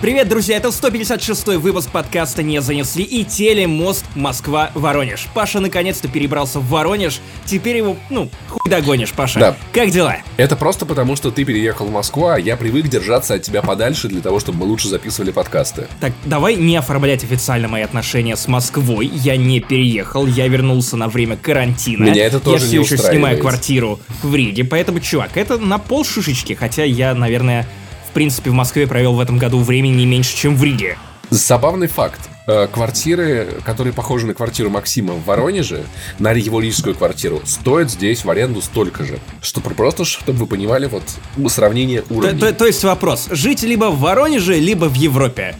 Привет, друзья, это 156-й выпуск подкаста «Не занесли» и телемост Москва-Воронеж. Паша наконец-то перебрался в Воронеж, теперь его, ну, хуй догонишь, Паша. Да. Как дела? Это просто потому, что ты переехал в Москву, а я привык держаться от тебя подальше для того, чтобы мы лучше записывали подкасты. Так, давай не оформлять официально мои отношения с Москвой. Я не переехал, я вернулся на время карантина. Меня это тоже Я все не еще снимаю квартиру в Риге, поэтому, чувак, это на пол шишечки, хотя я, наверное, в принципе, в Москве провел в этом году времени не меньше, чем в Риге. Забавный факт. Э, Квартиры, которые похожи на квартиру Максима в Воронеже, на его рижскую квартиру, стоят здесь в аренду столько же. Что просто, чтобы вы понимали, вот сравнение То, уровней. то- то есть вопрос, жить либо в Воронеже, либо в Европе?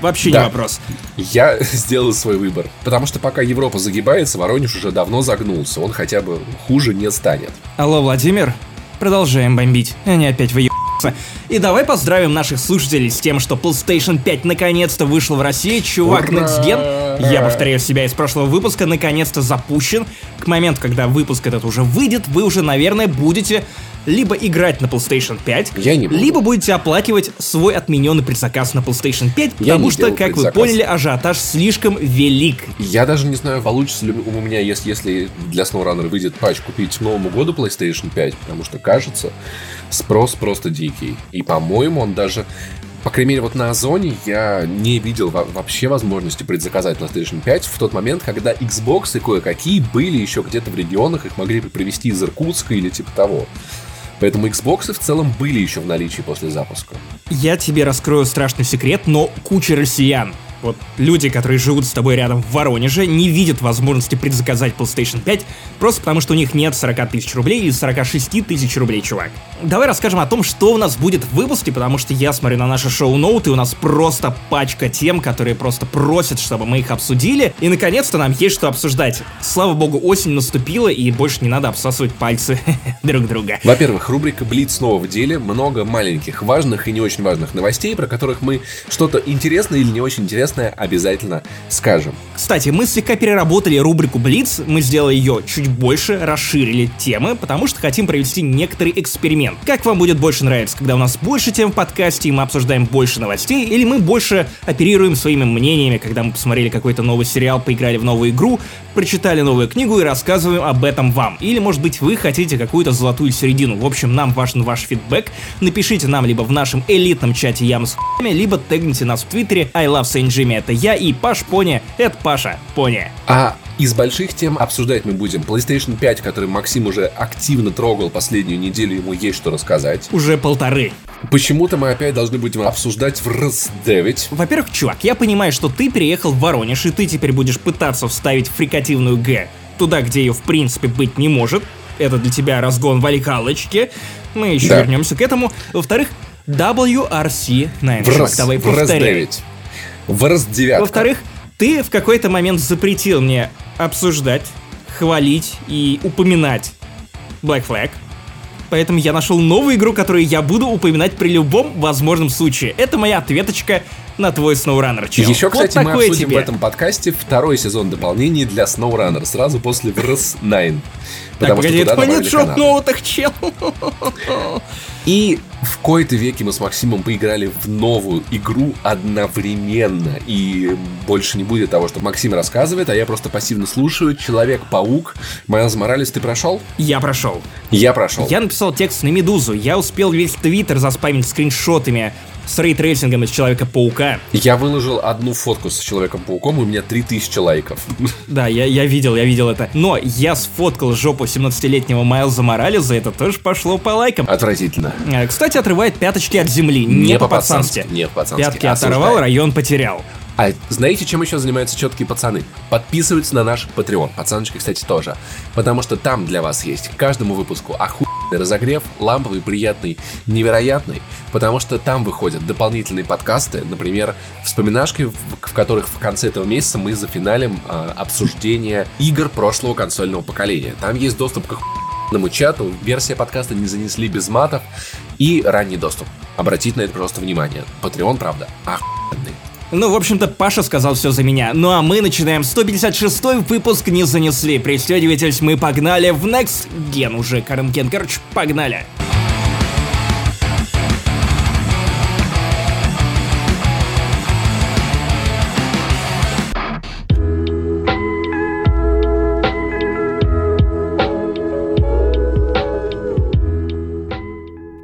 Вообще не Да. вопрос. Я сделал свой выбор. Потому что пока Европа загибается, Воронеж уже давно загнулся. Он хотя бы хуже не станет. Алло, Владимир, продолжаем бомбить. Они опять выебаются. И давай поздравим наших слушателей с тем, что PlayStation 5 наконец-то вышел в России. Чувак, Ура! Next Gen, я повторяю себя из прошлого выпуска, наконец-то запущен. К моменту, когда выпуск этот уже выйдет, вы уже, наверное, будете либо играть на PlayStation 5, Я не либо будете оплакивать свой отмененный предзаказ на PlayStation 5, Я потому не что, как вы предзаказ. поняли, ажиотаж слишком велик. Я даже не знаю, получится ли у меня, если, если для SnowRunner выйдет патч, купить к Новому году PlayStation 5, потому что, кажется, спрос просто дикий. И, по-моему, он даже... По крайней мере, вот на Озоне я не видел во- вообще возможности предзаказать PlayStation 5 в тот момент, когда Xbox и кое-какие были еще где-то в регионах, их могли привезти из Иркутска или типа того. Поэтому Xbox в целом были еще в наличии после запуска. Я тебе раскрою страшный секрет, но куча россиян, вот люди, которые живут с тобой рядом в Воронеже, не видят возможности предзаказать PlayStation 5, просто потому что у них нет 40 тысяч рублей или 46 тысяч рублей, чувак. Давай расскажем о том, что у нас будет в выпуске, потому что я смотрю на наши шоу-ноуты, и у нас просто пачка тем, которые просто просят, чтобы мы их обсудили, и наконец-то нам есть что обсуждать. Слава богу, осень наступила, и больше не надо обсасывать пальцы друг друга. Во-первых, рубрика «Блиц» снова в деле. Много маленьких, важных и не очень важных новостей, про которых мы что-то интересное или не очень интересное обязательно скажем. Кстати, мы слегка переработали рубрику Блиц, мы сделали ее чуть больше, расширили темы, потому что хотим провести некоторый эксперимент. Как вам будет больше нравиться, когда у нас больше тем в подкасте, и мы обсуждаем больше новостей, или мы больше оперируем своими мнениями, когда мы посмотрели какой-то новый сериал, поиграли в новую игру, прочитали новую книгу и рассказываем об этом вам. Или, может быть, вы хотите какую-то золотую середину. В общем, нам важен ваш фидбэк. Напишите нам либо в нашем элитном чате Ям с хуями, либо тегните нас в твиттере I love Saint Jimmy, это я, и Паш Пони, это Паша Пони. А из больших тем обсуждать мы будем PlayStation 5, который Максим уже активно трогал последнюю неделю, ему есть что рассказать. Уже полторы. Почему-то мы опять должны будем обсуждать в раз-9. Во-первых, чувак, я понимаю, что ты переехал в Воронеж, и ты теперь будешь пытаться вставить фрикативную Г туда, где ее в принципе быть не может. Это для тебя разгон валикалочки. Мы еще Да. вернемся к этому. Во-вторых, WRC9. В Чувак, раз, давай в повторяй. раз-9. В раз-9. Во-вторых, ты в какой-то момент запретил мне обсуждать, хвалить и упоминать Black Flag. Поэтому я нашел новую игру, которую я буду упоминать при любом возможном случае. Это моя ответочка на твой SnowRunner, чел. Еще, Вот кстати, мы такое обсудим тебе. в этом подкасте второй сезон дополнений для SnowRunner, сразу после Врс 9. Так, погоди, это нет шоу-ноутах, чел. И в кои-то веке мы с Максимом поиграли в новую игру одновременно. И больше не будет того, что Максим рассказывает, а я просто пассивно слушаю. Человек-паук. Майлз Моралес, ты прошел? Я прошел. Я прошел. Я написал текст на Медузу. Я успел весь Твиттер заспамить скриншотами с ray tracing ом из Человека-паука. Я выложил одну фотку с Человеком-пауком, и у меня 3000 лайков. Да, я, я видел, я видел это. Но я сфоткал жопу 17-летнего Майлза Моралеса, это тоже пошло по лайкам. Отвратительно. Э, Кстати, отрывает пяточки от земли, не, по-пацански. Не по-пацански. Пятки Осуждаю. оторвал, район потерял. А знаете, чем еще занимаются четкие пацаны? Подписываются на наш Patreon. Пацаночки, кстати, тоже. Потому что там для вас есть к каждому выпуску охуенный разогрев, ламповый, приятный, невероятный. Потому что там выходят дополнительные подкасты, например, вспоминашки, в, которых в конце этого месяца мы зафиналим а, обсуждение игр прошлого консольного поколения. Там есть доступ к охуенному чату, версия подкаста не занесли без матов и ранний доступ. Обратите на это просто внимание. Patreon, правда, охуенный. Ну, в общем-то, Паша сказал все за меня. Ну а мы начинаем 156 выпуск «Не занесли». Пристегивайтесь, мы погнали в Next Gen уже. Карен Ген, короче, погнали.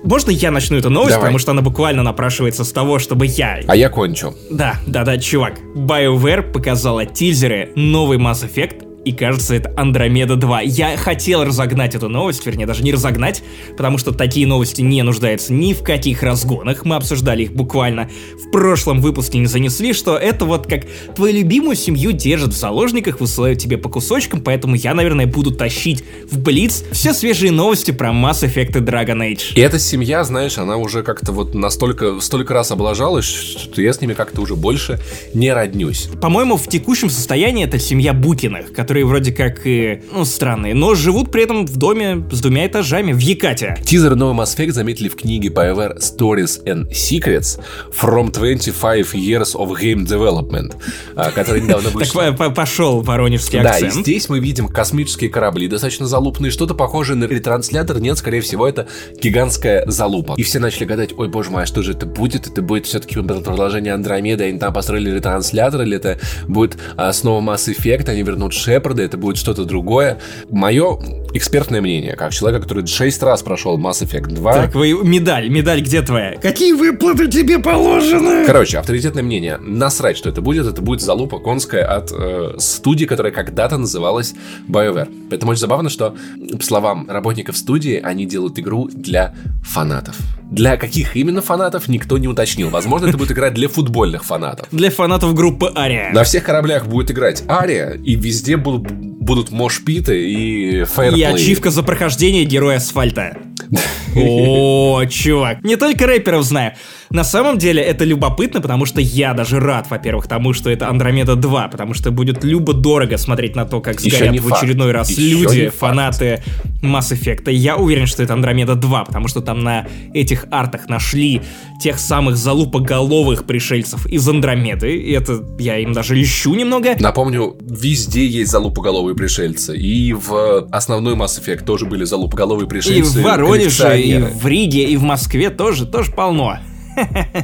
Можно я начну эту новость, Давай. потому что она буквально напрашивается с того, чтобы я... А я кончу. Да, да-да, чувак. BioWare показала тизеры новый Mass Effect, и кажется, это Андромеда 2. Я хотел разогнать эту новость, вернее, даже не разогнать, потому что такие новости не нуждаются ни в каких разгонах. Мы обсуждали их буквально в прошлом выпуске, не занесли, что это вот как твою любимую семью держат в заложниках, высылают тебе по кусочкам, поэтому я, наверное, буду тащить в Блиц все свежие новости про Mass Effect и Dragon Age. И эта семья, знаешь, она уже как-то вот настолько, столько раз облажалась, что я с ними как-то уже больше не роднюсь. По-моему, в текущем состоянии это семья Букиных, которые вроде как и, ну, странные, но живут при этом в доме с двумя этажами в Якате. Тизер новый Mass Effect заметили в книге BioWare Stories and Secrets from 25 Years of Game Development, а, которая недавно Так вышла. по- по- пошел воронежский Да, и акцент. здесь мы видим космические корабли, достаточно залупные, что-то похожее на ретранслятор, нет, скорее всего, это гигантская залупа. И все начали гадать, ой, боже мой, а что же это будет? Это будет все-таки продолжение Андромеды, они там построили ретранслятор, или это будет а, снова Mass Effect, они вернут Шепарда, это будет что-то другое. Мое экспертное мнение, как человека, который 6 раз прошел Mass Effect 2, Так, вы, медаль, медаль где твоя? Какие выплаты тебе положены? Короче, авторитетное мнение. Насрать, что это будет. Это будет залупа конская от э, студии, которая когда-то называлась BioWare. Поэтому очень забавно, что, по словам работников студии, они делают игру для фанатов. Для каких именно фанатов, никто не уточнил. Возможно, это будет игра для футбольных фанатов. Для фанатов группы Ария. На всех кораблях будет играть Ария, и везде будут, будут мошпиты и И фейерплей. ачивка за прохождение героя асфальта. О, чувак. Не только рэперов знаю. На самом деле это любопытно, потому что я даже рад, во-первых, тому, что это Андромеда 2, потому что будет любо-дорого смотреть на то, как сгорят в очередной раз Еще люди, фанаты Mass Effect. Я уверен, что это Андромеда 2, потому что там на этих артах нашли тех самых залупоголовых пришельцев из Андромеды, и это я им даже лещу немного. Напомню, везде есть залупоголовые пришельцы. И в основной Mass Effect тоже были залупоголовые И пришельцы. в Воронеже, и в Риге, и в Москве тоже, тоже полно.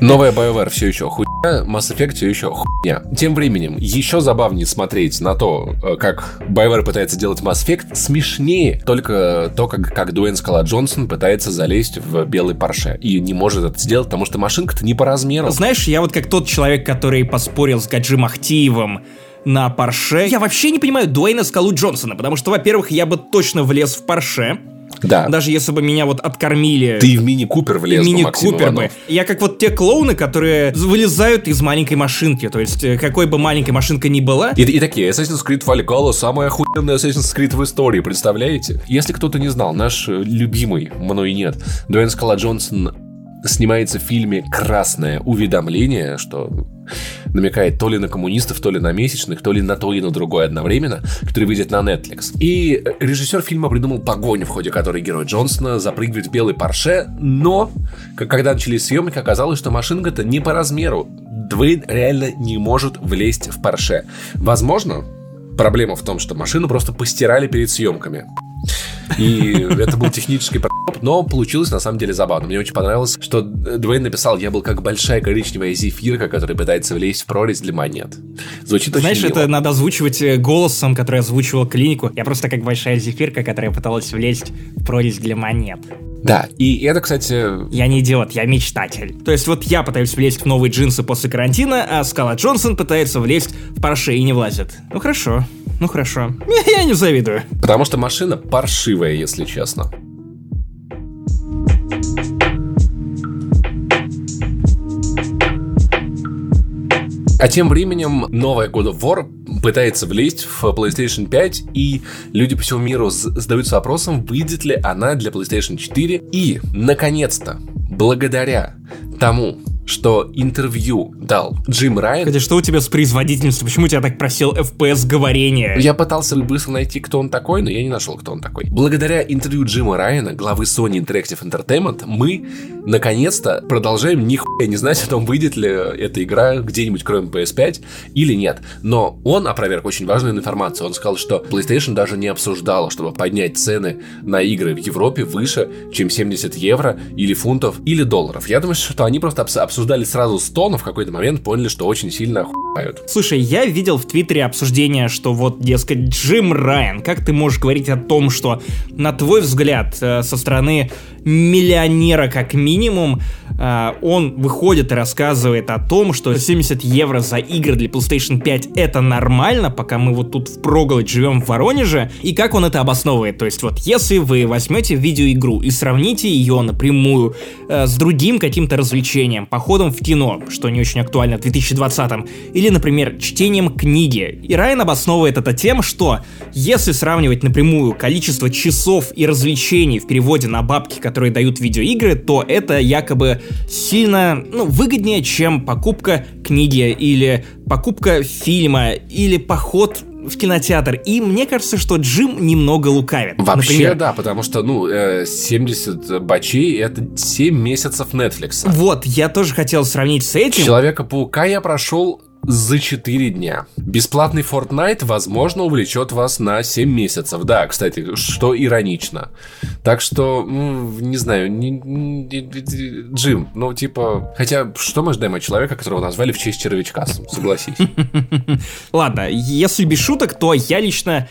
Новая BioWare все еще хуйня, Mass Effect все еще хуйня. Тем временем, еще забавнее смотреть на то, э, как BioWare пытается делать Mass Effect, смешнее только то, как, как Дуэйн Скала Джонсон пытается залезть в белый парше. И не может это сделать, потому что машинка-то не по размеру. Знаешь, я вот как тот человек, который поспорил с Гаджи Махтиевым на Порше. Я вообще не понимаю Дуэйна Скалу Джонсона, потому что, во-первых, я бы точно влез в Порше, Да. даже если бы меня вот откормили. Ты в мини-купер влез, Мини-купер бы. Я как вот те клоуны, которые вылезают из маленькой машинки. То есть, э, какой бы маленькой машинка ни была, И, и такие, Assassin's Creed Valhalla самая охуенная Assassin's Creed в истории, представляете? Если кто-то не знал, наш э, любимый, мной нет, Дуэйн Скала Джонсон снимается в фильме «Красное уведомление», что намекает то ли на коммунистов, то ли на месячных, то ли на то и на другое одновременно, который выйдет на Netflix. И режиссер фильма придумал погоню, в ходе которой герой Джонсона запрыгивает в белый парше, но когда начались съемки, оказалось, что машинка-то не по размеру. Дуэйн реально не может влезть в парше. Возможно, проблема в том, что машину просто постирали перед съемками. И это был технический проеб, но получилось на самом деле забавно. Мне очень понравилось, что Дуэйн написал, я был как большая коричневая зефирка, которая пытается влезть в прорезь для монет. Звучит знаешь, очень это мило. надо озвучивать э, голосом, который озвучивал клинику. Я просто как большая зефирка, которая пыталась влезть в прорезь для монет. Да, и это, кстати, Я не идиот, я мечтатель. То есть вот я пытаюсь влезть в новые джинсы после карантина, а Скала Джонсон пытается влезть в Порше и не влазит. Ну хорошо, ну хорошо. Я не завидую. потому что машина паршивая, если честно. А тем временем новая God of War пытается влезть в PlayStation 5, и люди по всему миру задаются вопросом, выйдет ли она для PlayStation 4. И, наконец-то, благодаря тому, что интервью дал Джим Райан, Хотя что у тебя с производительностью? Почему тебя так просил FPS говорения? я пытался быстро найти, кто он такой, но я не нашел, кто он такой. Благодаря интервью Джима Райана, главы Sony Interactive Entertainment, мы, наконец-то, продолжаем нихуя не знать о том, выйдет ли эта игра где-нибудь, кроме PS5, или нет. Но он опроверг очень важную информацию. Он сказал, что PlayStation даже не обсуждала, чтобы поднять цены на игры в Европе выше, чем 70 евро, или фунтов, или долларов. Я думаю, что они просто обс- обсуждали сразу 100, но в какой-то момент поняли, что очень сильно охуевают. Слушай, я видел в Твиттере обсуждение, что вот, дескать, Джим Райан, как ты можешь говорить о том, что, на твой взгляд, э, со стороны миллионера как минимум, э, он выходит и рассказывает о том, что 70 евро за игры для PlayStation 5 это нормально, пока мы вот тут в проголодь живем в Воронеже, и как он это обосновывает. То есть вот если вы возьмете видеоигру и сравните ее напрямую э, с другим каким-то развлечением, походом в кино, что не очень актуально в 2020, или, например, чтением книги, и Райан обосновывает это тем, что если сравнивать напрямую количество часов и развлечений в переводе на бабки, которые дают видеоигры, то это якобы сильно ну, выгоднее, чем покупка книги или покупка фильма или поход в кинотеатр. И мне кажется, что Джим немного лукавит. Вообще, Например, да, потому что, ну, э, 70 бачей — это 7 месяцев Netflix. Вот, я тоже хотел сравнить с этим. Человека-паука я прошел за 4 дня. Бесплатный Fortnite, возможно, увлечет вас на 7 месяцев. Да, кстати, что иронично. Так что, не знаю, не, не- не- Джим, ну, типа... Хотя, что мы ждаем от человека, которого назвали в честь червячка, согласись. Ладно, если без шуток, то я лично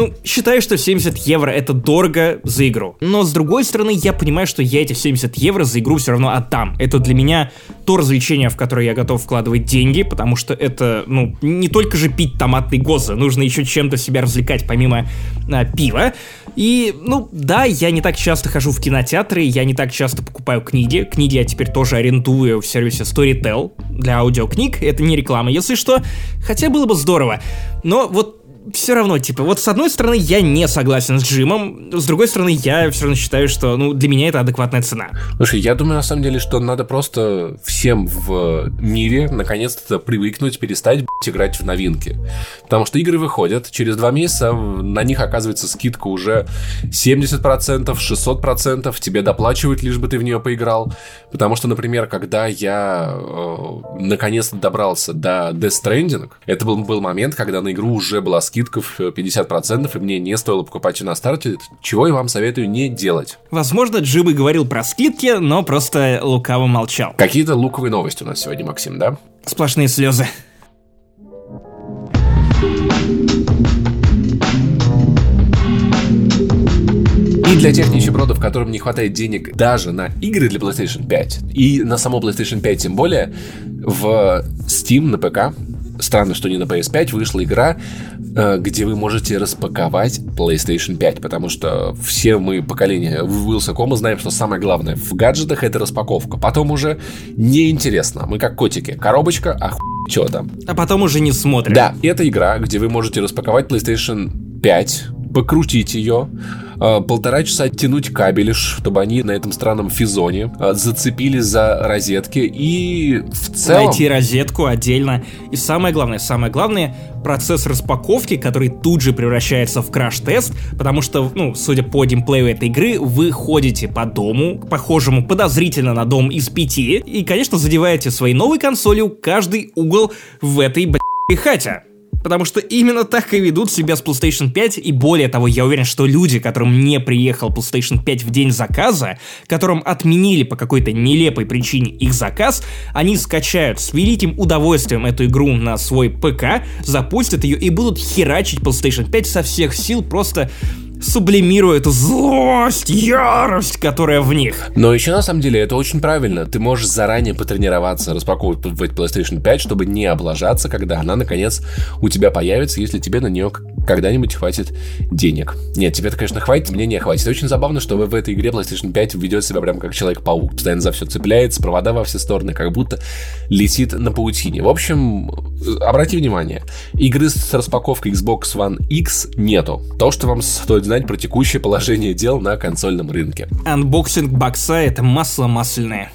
ну, считаю, что 70 евро это дорого за игру. Но с другой стороны, я понимаю, что я эти 70 евро за игру все равно отдам. Это для меня то развлечение, в которое я готов вкладывать деньги, потому что это, ну, не только же пить томатный гоза, нужно еще чем-то себя развлекать помимо а, пива. И, ну, да, я не так часто хожу в кинотеатры, я не так часто покупаю книги. Книги я теперь тоже арендую в сервисе Storytel для аудиокниг. Это не реклама, если что. Хотя было бы здорово. Но вот все равно, типа, вот с одной стороны, я не согласен с Джимом, с другой стороны, я все равно считаю, что, ну, для меня это адекватная цена. Слушай, я думаю, на самом деле, что надо просто всем в мире наконец-то привыкнуть, перестать блядь, играть в новинки. Потому что игры выходят, через два месяца на них оказывается скидка уже 70%, 600%, тебе доплачивают, лишь бы ты в нее поиграл. Потому что, например, когда я э, наконец-то добрался до Death Stranding, это был, был момент, когда на игру уже была скидка в 50%, и мне не стоило покупать ее на старте, чего я вам советую не делать. Возможно, Джим и говорил про скидки, но просто лукаво молчал. Какие-то луковые новости у нас сегодня, Максим, да? Сплошные слезы. И для тех нищебродов, которым не хватает денег даже на игры для PlayStation 5, и на само PlayStation 5 тем более, в Steam на ПК, странно, что не на PS5, вышла игра, э, где вы можете распаковать PlayStation 5, потому что все мы поколение Вилсакома знаем, что самое главное в гаджетах это распаковка. Потом уже неинтересно. Мы как котики. Коробочка, а хуй что там? А потом уже не смотрим. Да, это игра, где вы можете распаковать PlayStation 5, покрутить ее, полтора часа тянуть кабели, чтобы они на этом странном физоне э, зацепились за розетки и в целом... Найти розетку отдельно. И самое главное, самое главное, процесс распаковки, который тут же превращается в краш-тест, потому что, ну, судя по геймплею этой игры, вы ходите по дому, похожему подозрительно на дом из пяти, и, конечно, задеваете своей новой консолью каждый угол в этой, блядь, хате. Потому что именно так и ведут себя с PlayStation 5, и более того, я уверен, что люди, которым не приехал PlayStation 5 в день заказа, которым отменили по какой-то нелепой причине их заказ, они скачают с великим удовольствием эту игру на свой ПК, запустят ее и будут херачить PlayStation 5 со всех сил, просто сублимируя эту злость, ярость, которая в них. Но еще на самом деле это очень правильно. Ты можешь заранее потренироваться, распаковывать PlayStation 5, чтобы не облажаться, когда она наконец у тебя появится, если тебе на нее когда-нибудь хватит денег. Нет, тебе-то, конечно, хватит, мне не хватит. Очень забавно, что в этой игре PlayStation 5 ведет себя прям как Человек-паук. Постоянно за все цепляется, провода во все стороны, как будто летит на паутине. В общем, обрати внимание, игры с распаковкой Xbox One X нету. То, что вам стоит знать про текущее положение дел на консольном рынке. Unboxing бокса — это масло масляное.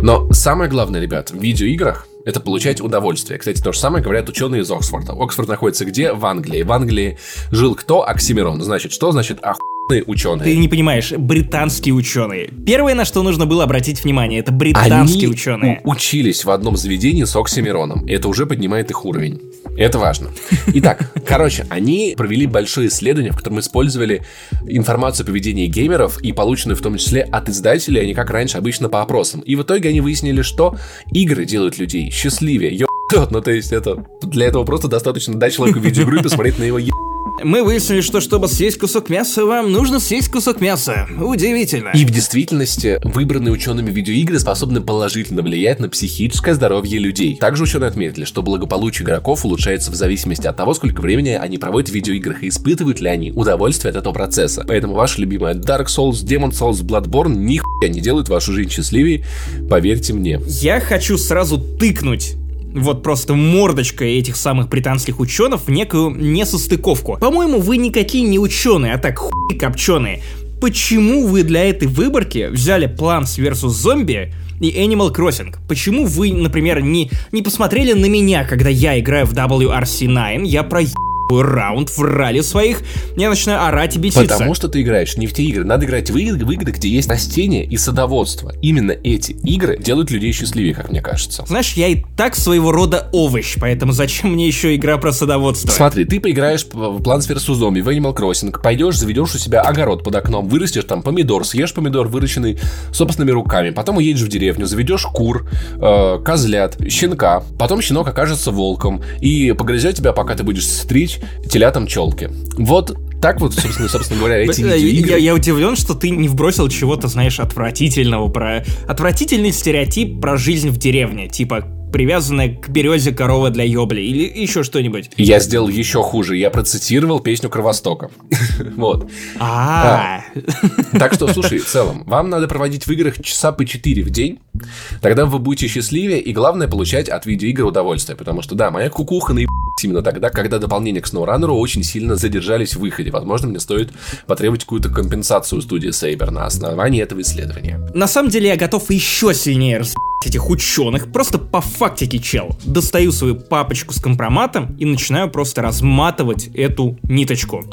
Но самое главное, ребят, в видеоиграх это получать удовольствие. Кстати, то же самое говорят ученые из Оксфорда. Оксфорд находится где? В Англии. В Англии жил кто? Оксимирон. Значит, что значит охуенные ученые? Ты не понимаешь, британские ученые. Первое, на что нужно было обратить внимание, это британские Они ученые. учились в одном заведении с Оксимироном. Это уже поднимает их уровень. Это важно. Итак, короче, они провели большое исследование, в котором использовали информацию о поведении геймеров и полученную в том числе от издателей, а не как раньше обычно по опросам. И в итоге они выяснили, что игры делают людей счастливее. Ё... Ну, то есть это для этого просто достаточно дать человеку видеоигру и посмотреть на его е... Мы выяснили, что чтобы съесть кусок мяса, вам нужно съесть кусок мяса. Удивительно. И в действительности выбранные учеными видеоигры способны положительно влиять на психическое здоровье людей. Также ученые отметили, что благополучие игроков улучшается в зависимости от того, сколько времени они проводят в видеоиграх и испытывают ли они удовольствие от этого процесса. Поэтому ваша любимая Dark Souls, Demon Souls, Bloodborne нихуя не делают вашу жизнь счастливее, поверьте мне. Я хочу сразу тыкнуть вот просто мордочка этих самых британских ученых в некую несостыковку. По-моему, вы никакие не ученые, а так хуй копченые. Почему вы для этой выборки взяли Plants vs. Zombie и Animal Crossing. Почему вы, например, не, не посмотрели на меня, когда я играю в WRC9, я про раунд в ралли своих, я начинаю орать и беситься. Потому что ты играешь не в те игры. Надо играть в игры, в игры, где есть растения и садоводство. Именно эти игры делают людей счастливее, как мне кажется. Знаешь, я и так своего рода овощ, поэтому зачем мне еще игра про садоводство? Смотри, ты поиграешь в Plants vs. Zombie, в Animal Crossing, пойдешь, заведешь у себя огород под окном, вырастешь там помидор, съешь помидор, выращенный собственными руками, потом уедешь в деревню, заведешь кур, э, козлят, щенка, потом щенок окажется волком и погрызет тебя, пока ты будешь стричь телятам челки. Вот так вот, собственно, собственно говоря, эти видеоигры... Я, я удивлен, что ты не вбросил чего-то, знаешь, отвратительного про... Отвратительный стереотип про жизнь в деревне. Типа, привязанная к березе корова для ёбли или еще что-нибудь. Я сделал еще хуже. Я процитировал песню Кровостока. Вот. А. Так что, слушай, в целом, вам надо проводить в играх часа по 4 в день. Тогда вы будете счастливее и, главное, получать от видеоигр удовольствие. Потому что, да, моя кукуха наеб именно тогда, когда дополнения к SnowRunner очень сильно задержались в выходе. Возможно, мне стоит потребовать какую-то компенсацию студии Saber на основании этого исследования. На самом деле, я готов еще сильнее раз этих ученых, просто по фактике, чел. Достаю свою папочку с компроматом и начинаю просто разматывать эту ниточку.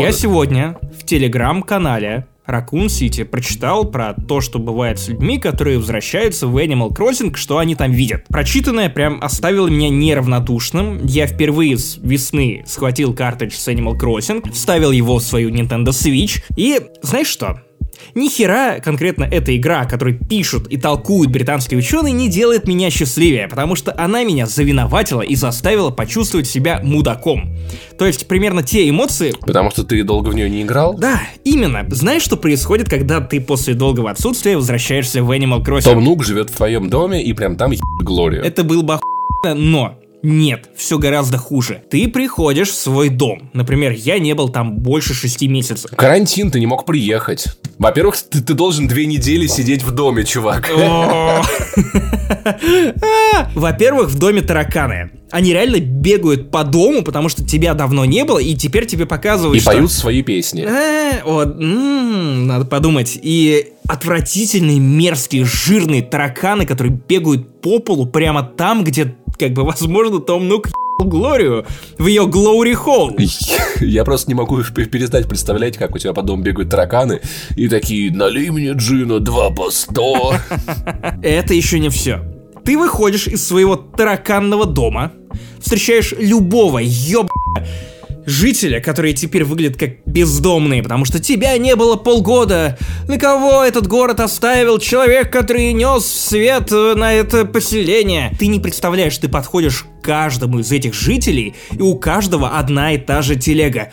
Я сегодня в телеграм-канале Raccoon City прочитал про то, что бывает с людьми, которые возвращаются в Animal Crossing, что они там видят. Прочитанное прям оставило меня неравнодушным. Я впервые с весны схватил картридж с Animal Crossing, вставил его в свою Nintendo Switch и знаешь что? Ни хера конкретно эта игра, которую пишут и толкуют британские ученые, не делает меня счастливее, потому что она меня завиноватила и заставила почувствовать себя мудаком. То есть примерно те эмоции... Потому что ты долго в нее не играл? Да, именно. Знаешь, что происходит, когда ты после долгого отсутствия возвращаешься в Animal Crossing? Том Нук живет в твоем доме и прям там ебет Глорию. Это был бы но нет, все гораздо хуже. Ты приходишь в свой дом. Например, я не был там больше шести месяцев. Карантин, ты не мог приехать. Во-первых, ты, ты должен две недели сидеть в доме, чувак. Во-первых, в доме тараканы. Они реально бегают по дому, потому что тебя давно не было, и теперь тебе показывают, И поют свои песни. Надо подумать. И отвратительные, мерзкие, жирные тараканы, которые бегают по полу прямо там, где как бы, возможно, Том Нук Глорию в ее Глори Холл. Я просто не могу перестать представлять, как у тебя по дому бегают тараканы и такие «Налей мне джина, два по сто». Это еще не все. Ты выходишь из своего тараканного дома, встречаешь любого ёб жителя, которые теперь выглядят как бездомные, потому что тебя не было полгода. На кого этот город оставил человек, который нес свет на это поселение? Ты не представляешь, ты подходишь к каждому из этих жителей, и у каждого одна и та же телега.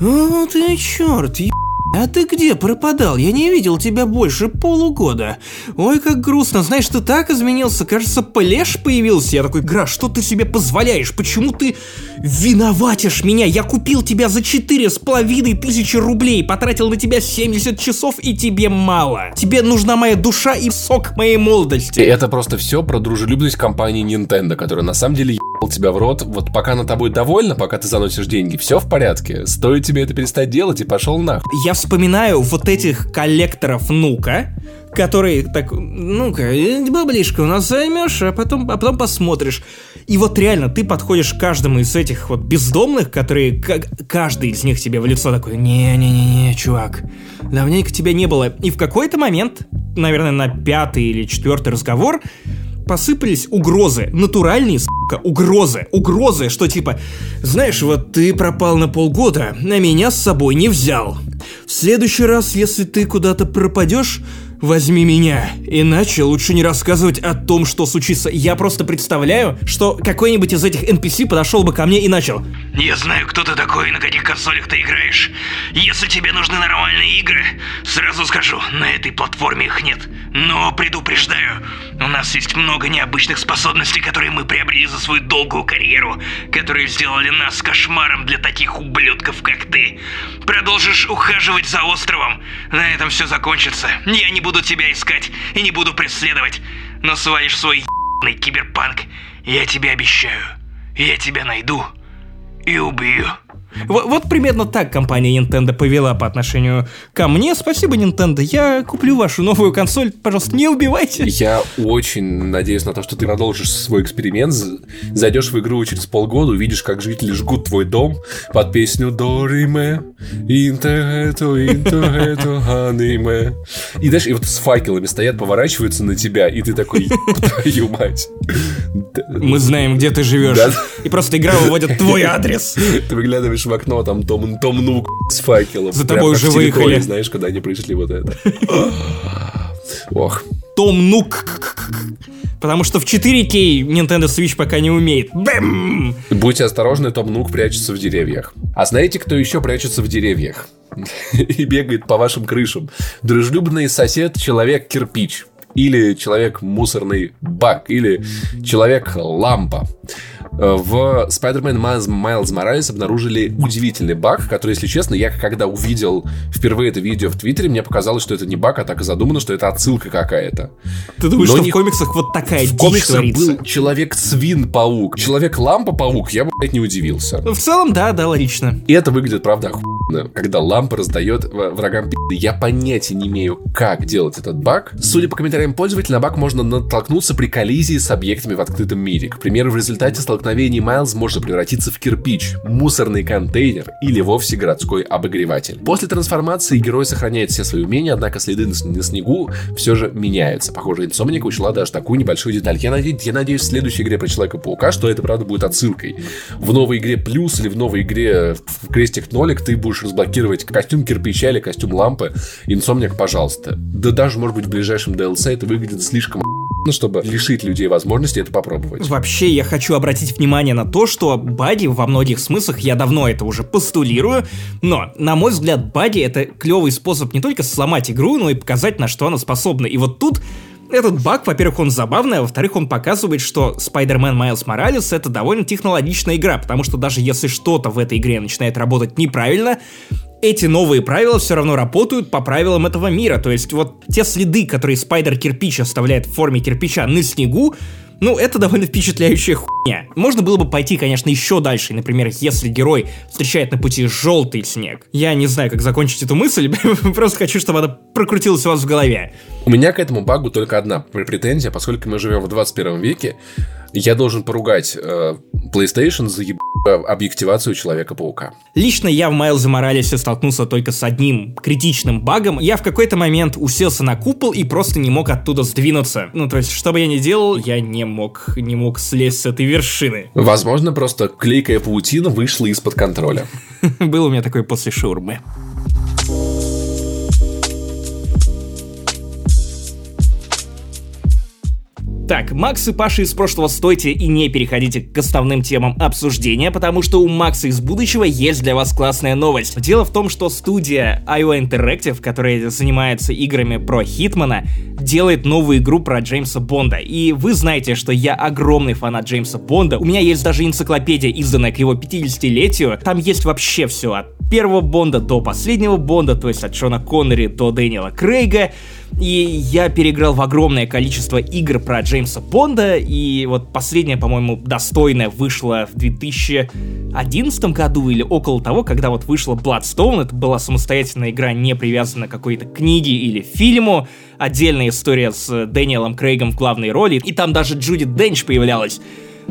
О, ты черт, еб... «А ты где пропадал? Я не видел тебя больше полугода. Ой, как грустно. Знаешь, ты так изменился. Кажется, плеш появился. Я такой, Гра, что ты себе позволяешь? Почему ты виноватишь меня? Я купил тебя за четыре с половиной тысячи рублей, потратил на тебя 70 часов, и тебе мало. Тебе нужна моя душа и сок моей молодости». Это просто все про дружелюбность компании Nintendo, которая на самом деле тебя в рот, вот пока она тобой довольна, пока ты заносишь деньги, все в порядке. Стоит тебе это перестать делать и пошел нах. Я вспоминаю вот этих коллекторов ну-ка, которые так, ну-ка, баблишка у нас займешь, а потом, а потом посмотришь. И вот реально, ты подходишь к каждому из этих вот бездомных, которые, как, каждый из них тебе в лицо такой, не-не-не-не, чувак, давненько тебя не было. И в какой-то момент, наверное, на пятый или четвертый разговор, посыпались угрозы, натуральные, сука, угрозы, угрозы, что типа, знаешь, вот ты пропал на полгода, а меня с собой не взял. В следующий раз, если ты куда-то пропадешь, возьми меня. Иначе лучше не рассказывать о том, что случится. Я просто представляю, что какой-нибудь из этих NPC подошел бы ко мне и начал. Я знаю, кто ты такой и на каких консолях ты играешь. Если тебе нужны нормальные игры, сразу скажу, на этой платформе их нет. Но предупреждаю, у нас есть много необычных способностей, которые мы приобрели за свою долгую карьеру, которые сделали нас кошмаром для таких ублюдков, как ты. Продолжишь ухаживать за островом, на этом все закончится. Я не буду тебя искать и не буду преследовать, но свалишь свой ебаный киберпанк, я тебе обещаю. Я тебя найду и убью. Вот, вот примерно так компания Nintendo повела по отношению ко мне. Спасибо, Nintendo, я куплю вашу новую консоль. Пожалуйста, не убивайте. Я очень надеюсь на то, что ты продолжишь свой эксперимент, зайдешь в игру через полгода, увидишь, как жители жгут твой дом под песню Дориме, Интерету, Интерету, Аниме. И дальше и вот с факелами стоят, поворачиваются на тебя, и ты такой, твою мать. Мы знаем, где ты живешь. Да. И просто игра выводит твой адрес. Ты выглядываешь в окно, там Том, Том Нук с факелом. За тобой уже выехали. Знаешь, когда они пришли вот это. Ох. Том Нук. Потому что в 4К Nintendo Switch пока не умеет. Бэм! Будьте осторожны, Том Нук прячется в деревьях. А знаете, кто еще прячется в деревьях? И бегает по вашим крышам. Дружелюбный сосед Человек-кирпич или человек-мусорный бак, или человек-лампа. В Spider-Man Miles Morales обнаружили удивительный баг, который, если честно, я когда увидел впервые это видео в Твиттере, мне показалось, что это не баг, а так и задумано, что это отсылка какая-то. Ты думаешь, Но что не... в комиксах вот такая в дичь комиксах творится? был Человек-свин-паук, Человек-лампа-паук, я, блядь, не удивился. В целом, да, да, логично. И это выглядит, правда, охуенно, когда лампа раздает врагам пи***. Я понятия не имею, как делать этот баг. Судя по комментариям пользователя, на баг можно натолкнуться при коллизии с объектами в открытом мире. К примеру, в результате столкновении Майлз может превратиться в кирпич, мусорный контейнер или вовсе городской обогреватель. После трансформации герой сохраняет все свои умения, однако следы на снегу все же меняются. Похоже, Инсомник учла даже такую небольшую деталь. Я надеюсь, я надеюсь в следующей игре про Человека-паука, что это правда будет отсылкой. В новой игре Плюс или в новой игре в Крестик Нолик ты будешь разблокировать костюм кирпича или костюм лампы. Инсомник, пожалуйста. Да даже, может быть, в ближайшем DLC это выглядит слишком ну, чтобы лишить людей возможности это попробовать. Вообще, я хочу обратить внимание на то, что Бади во многих смыслах, я давно это уже постулирую, но, на мой взгляд, Бади это клевый способ не только сломать игру, но и показать, на что она способна. И вот тут этот баг, во-первых, он забавный, а во-вторых, он показывает, что Spider-Man Miles Morales это довольно технологичная игра, потому что даже если что-то в этой игре начинает работать неправильно, эти новые правила все равно работают по правилам этого мира. То есть вот те следы, которые Спайдер Кирпич оставляет в форме кирпича на снегу, ну, это довольно впечатляющая хуйня. Можно было бы пойти, конечно, еще дальше. Например, если герой встречает на пути желтый снег. Я не знаю, как закончить эту мысль, просто хочу, чтобы она прокрутилась у вас в голове. У меня к этому багу только одна претензия, поскольку мы живем в 21 веке, я должен поругать э, PlayStation за еб... объективацию Человека-паука. Лично я в Майлзе Моралесе столкнулся только с одним критичным багом. Я в какой-то момент уселся на купол и просто не мог оттуда сдвинуться. Ну, то есть, что бы я ни делал, я не мог, не мог слезть с этой вершины. Возможно, просто клейкая паутина вышла из-под контроля. Был у меня такой после шурмы. Так, Макс и Паша из прошлого стойте и не переходите к основным темам обсуждения, потому что у Макса из будущего есть для вас классная новость. Дело в том, что студия IO Interactive, которая занимается играми про Хитмана, делает новую игру про Джеймса Бонда. И вы знаете, что я огромный фанат Джеймса Бонда. У меня есть даже энциклопедия, изданная к его 50-летию. Там есть вообще все от первого Бонда до последнего Бонда, то есть от Шона Коннери до Дэниела Крейга. И я переиграл в огромное количество игр про Джеймса Бонда, и вот последняя, по-моему, достойная вышла в 2011 году или около того, когда вот вышла Bloodstone, это была самостоятельная игра, не привязана к какой-то книге или фильму, отдельная история с Дэниелом Крейгом в главной роли, и там даже Джуди Денч появлялась.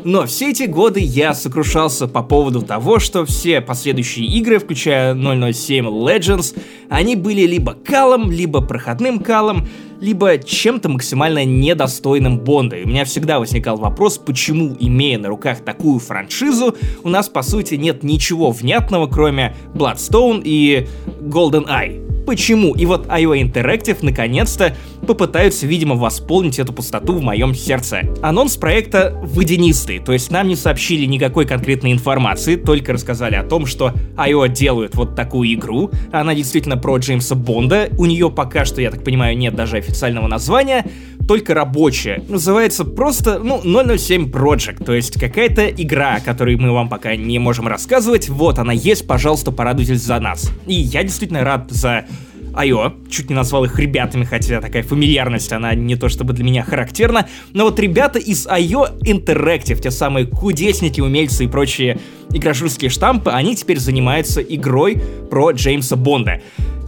Но все эти годы я сокрушался по поводу того, что все последующие игры, включая 007 Legends, они были либо калом, либо проходным калом, либо чем-то максимально недостойным Бонда. И у меня всегда возникал вопрос, почему, имея на руках такую франшизу, у нас по сути нет ничего внятного, кроме Bloodstone и Golden Eye почему. И вот IO Interactive наконец-то попытаются, видимо, восполнить эту пустоту в моем сердце. Анонс проекта водянистый, то есть нам не сообщили никакой конкретной информации, только рассказали о том, что IO делают вот такую игру. Она действительно про Джеймса Бонда. У нее пока что, я так понимаю, нет даже официального названия, только рабочая. Называется просто, ну, 007 Project, то есть какая-то игра, о которой мы вам пока не можем рассказывать. Вот она есть, пожалуйста, порадуйтесь за нас. И я действительно рад за Айо, чуть не назвал их ребятами, хотя такая фамильярность, она не то чтобы для меня характерна, но вот ребята из Айо Interactive, те самые кудесники, умельцы и прочие игрошурские штампы, они теперь занимаются игрой про Джеймса Бонда.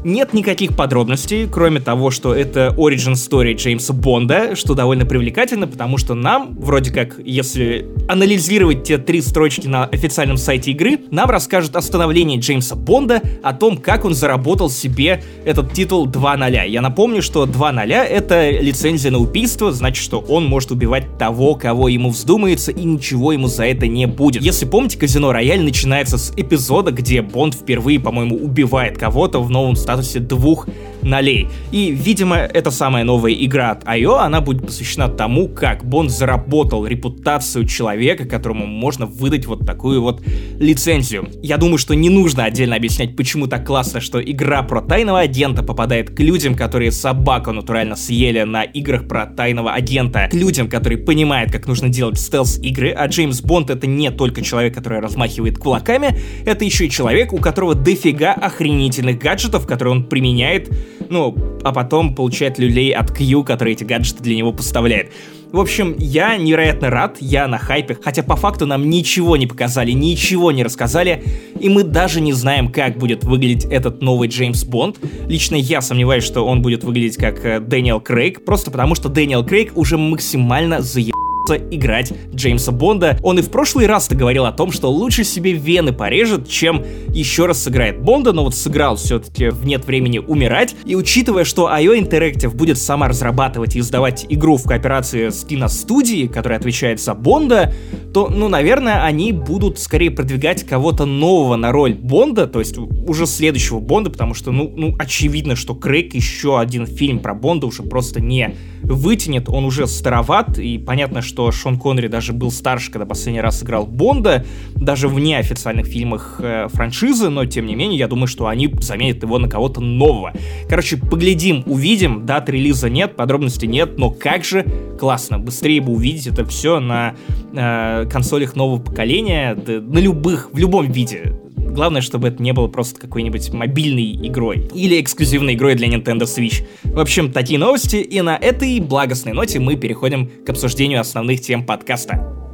Нет никаких подробностей, кроме того, что это origin story Джеймса Бонда, что довольно привлекательно, потому что нам, вроде как, если анализировать те три строчки на официальном сайте игры, нам расскажут о становлении Джеймса Бонда, о том, как он заработал себе этот титул 2.0. Я напомню, что 2.0 это лицензия на убийство, значит, что он может убивать того, кого ему вздумается, и ничего ему за это не будет. Если помните, Казино Рояль начинается с эпизода, где Бонд впервые, по-моему, убивает кого-то в новом статусе двух нолей. И, видимо, эта самая новая игра от IO, она будет посвящена тому, как Бонд заработал репутацию человека, которому можно выдать вот такую вот лицензию. Я думаю, что не нужно отдельно объяснять, почему так классно, что игра про тайного агента попадает к людям, которые собаку натурально съели на играх про тайного агента, к людям, которые понимают, как нужно делать стелс-игры, а Джеймс Бонд это не только человек, который размахивает кулаками, это еще и человек, у которого дофига охренительных гаджетов, которые он применяет, ну, а потом получает люлей от Q, который эти гаджеты для него поставляет. В общем, я невероятно рад, я на хайпе, хотя по факту нам ничего не показали, ничего не рассказали, и мы даже не знаем, как будет выглядеть этот новый Джеймс Бонд. Лично я сомневаюсь, что он будет выглядеть как э, Дэниел Крейг, просто потому что Дэниел Крейг уже максимально заебал играть Джеймса Бонда. Он и в прошлый раз-то говорил о том, что лучше себе вены порежет, чем еще раз сыграет Бонда, но вот сыграл все-таки в «Нет времени умирать». И учитывая, что IO Interactive будет сама разрабатывать и издавать игру в кооперации с киностудией, которая отвечает за Бонда, то, ну, наверное, они будут скорее продвигать кого-то нового на роль Бонда, то есть уже следующего Бонда, потому что, ну, ну очевидно, что Крейг еще один фильм про Бонда уже просто не вытянет, он уже староват, и понятно, что Шон Коннери даже был старше, когда последний раз играл Бонда, даже в неофициальных фильмах э, франшизы, но тем не менее, я думаю, что они заменят его на кого-то нового. Короче, поглядим, увидим, дат релиза нет, подробностей нет, но как же классно, быстрее бы увидеть это все на э, консолях нового поколения, да, на любых, в любом виде. Главное, чтобы это не было просто какой-нибудь мобильной игрой или эксклюзивной игрой для Nintendo Switch. В общем, такие новости, и на этой благостной ноте мы переходим к обсуждению основных тем подкаста.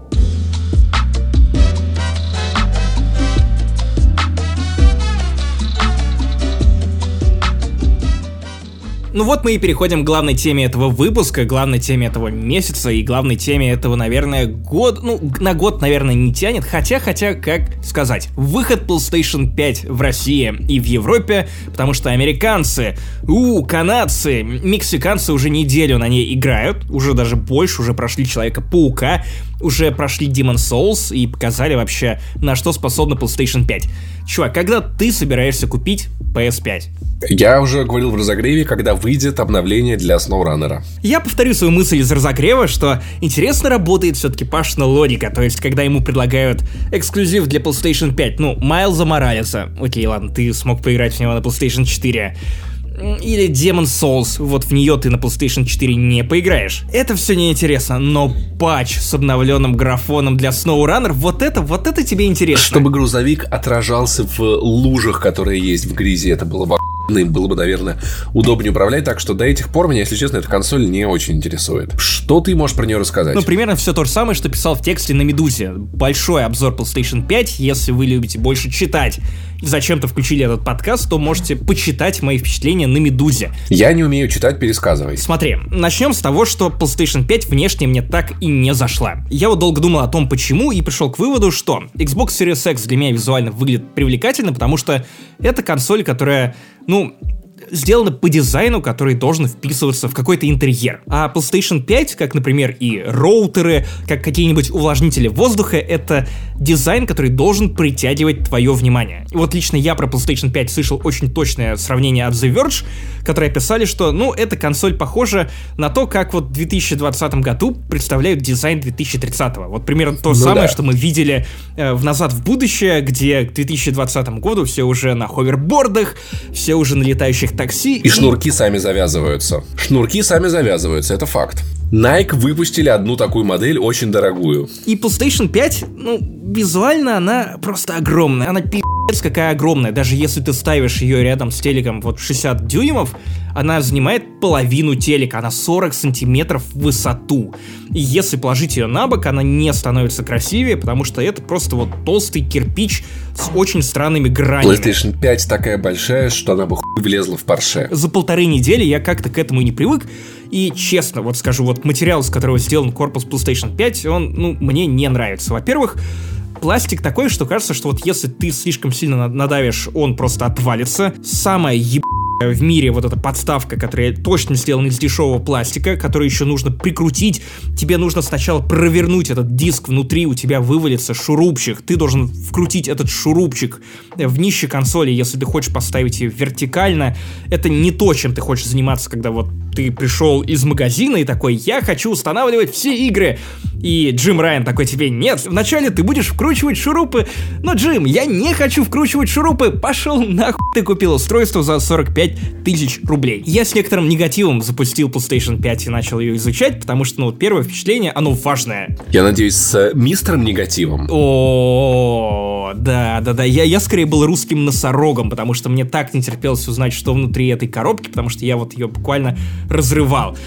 Ну вот мы и переходим к главной теме этого выпуска, главной теме этого месяца и главной теме этого, наверное, год, ну, на год, наверное, не тянет, хотя, хотя, как сказать, выход PlayStation 5 в России и в Европе, потому что американцы, у, канадцы, мексиканцы уже неделю на ней играют, уже даже больше, уже прошли Человека-паука, уже прошли Demon Souls и показали вообще, на что способна PlayStation 5. Чувак, когда ты собираешься купить PS5? Я уже говорил в разогреве, когда выйдет обновление для SnowRunner. Я повторю свою мысль из разогрева, что интересно работает все-таки Пашна логика, то есть когда ему предлагают эксклюзив для PlayStation 5, ну, Майлза Моралеса, окей, ладно, ты смог поиграть в него на PlayStation 4, или Demon Souls, вот в нее ты на PlayStation 4 не поиграешь. Это все неинтересно, но патч с обновленным графоном для SnowRunner, вот это, вот это тебе интересно. Чтобы грузовик отражался в лужах, которые есть в грязи, это было бы им было бы, наверное, удобнее управлять, так что до этих пор меня, если честно, эта консоль не очень интересует. Что ты можешь про нее рассказать? Ну, примерно все то же самое, что писал в тексте на Медузе. Большой обзор PlayStation 5, если вы любите больше читать и зачем-то включили этот подкаст, то можете почитать мои впечатления на Медузе. Я не умею читать, пересказывай. Смотри, начнем с того, что PlayStation 5 внешне мне так и не зашла. Я вот долго думал о том, почему, и пришел к выводу, что Xbox Series X для меня визуально выглядит привлекательно, потому что это консоль, которая, ну, сделано по дизайну, который должен вписываться в какой-то интерьер. А PlayStation 5, как, например, и роутеры, как какие-нибудь увлажнители воздуха, это дизайн, который должен притягивать твое внимание. И вот лично я про PlayStation 5 слышал очень точное сравнение от The Verge, которые писали, что, ну, эта консоль похожа на то, как вот в 2020 году представляют дизайн 2030. Вот примерно то ну самое, да. что мы видели э, в «Назад в будущее», где к 2020 году все уже на ховербордах, все уже на летающих такси. И, и шнурки сами завязываются. Шнурки сами завязываются, это факт. Nike выпустили одну такую модель, очень дорогую. И PlayStation 5, ну, визуально она просто огромная. Она пи***ц какая огромная. Даже если ты ставишь ее рядом с телеком вот 60 дюймов, она занимает половину телека, она 40 сантиметров в высоту. И если положить ее на бок, она не становится красивее, потому что это просто вот толстый кирпич с очень странными гранями. PlayStation 5 такая большая, что она бы хуй влезла в парше. За полторы недели я как-то к этому и не привык, и честно, вот скажу, вот материал, с которого сделан корпус PlayStation 5, он, ну, мне не нравится. Во-первых, пластик такой, что кажется, что вот если ты слишком сильно надавишь, он просто отвалится. Самое еб в мире вот эта подставка, которая точно сделана из дешевого пластика, который еще нужно прикрутить. Тебе нужно сначала провернуть этот диск внутри, у тебя вывалится шурупчик. Ты должен вкрутить этот шурупчик в нище консоли, если ты хочешь поставить ее вертикально. Это не то, чем ты хочешь заниматься, когда вот ты пришел из магазина и такой, я хочу устанавливать все игры. И Джим Райан такой тебе, нет, вначале ты будешь вкручивать шурупы. Но, Джим, я не хочу вкручивать шурупы. Пошел нахуй, ты купил устройство за 45 тысяч рублей. Я с некоторым негативом запустил PlayStation 5 и начал ее изучать, потому что, ну, первое впечатление, оно важное. Я надеюсь, с э, мистером негативом. О, да, да, да. Я, я скорее был русским носорогом, потому что мне так не терпелось узнать, что внутри этой коробки, потому что я вот ее буквально разрывал.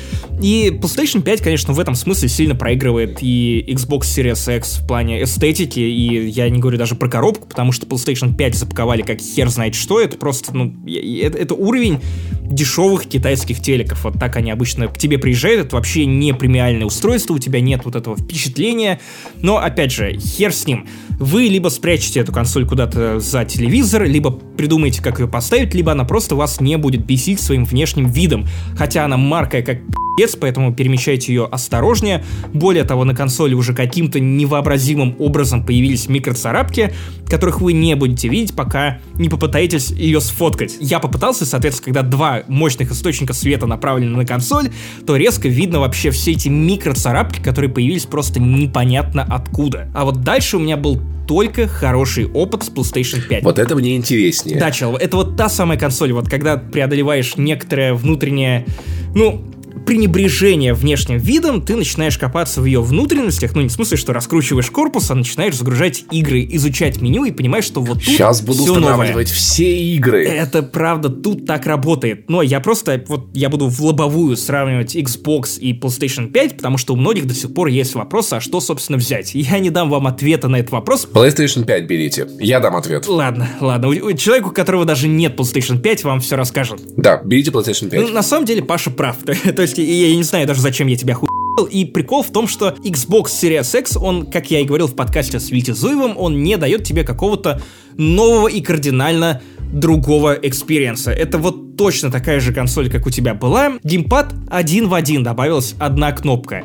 И PlayStation 5, конечно, в этом смысле сильно проигрывает и Xbox Series X в плане эстетики, и я не говорю даже про коробку, потому что PlayStation 5 запаковали как хер знает что, это просто, ну, это, это уровень дешевых китайских телеков. Вот так они обычно к тебе приезжают, это вообще не премиальное устройство, у тебя нет вот этого впечатления, но, опять же, хер с ним. Вы либо спрячете эту консоль куда-то за телевизор, либо придумаете, как ее поставить, либо она просто вас не будет бесить своим внешним видом. Хотя она маркая как пи***ц, поэтому перемещайте ее осторожнее. Более того, на консоли уже каким-то невообразимым образом появились микроцарапки, которых вы не будете видеть, пока не попытаетесь ее сфоткать. Я попытался, соответственно, когда два мощных источника света направлены на консоль, то резко видно вообще все эти микроцарапки, которые появились просто непонятно откуда. А вот дальше у меня был только хороший опыт с PlayStation 5. Вот это мне интереснее. Да, чел, это вот та самая консоль, вот когда преодолеваешь некоторое внутреннее, ну, пренебрежение внешним видом, ты начинаешь копаться в ее внутренностях, ну не в смысле, что раскручиваешь корпус, а начинаешь загружать игры, изучать меню и понимаешь, что вот тут Сейчас буду все устанавливать новое. все игры. Это правда, тут так работает. Но я просто, вот я буду в лобовую сравнивать Xbox и PlayStation 5, потому что у многих до сих пор есть вопрос, а что, собственно, взять? Я не дам вам ответа на этот вопрос. PlayStation 5 берите, я дам ответ. Ладно, ладно, у, человеку, у которого даже нет PlayStation 5, вам все расскажет. Да, берите PlayStation 5. Ну, на самом деле, Паша прав. То есть и я не знаю даже, зачем я тебя хуй и прикол в том, что Xbox Series X, он, как я и говорил в подкасте с Витей Зуевым, он не дает тебе какого-то нового и кардинально другого experience а. Это вот точно такая же консоль, как у тебя была. Геймпад один в один, добавилась одна кнопка.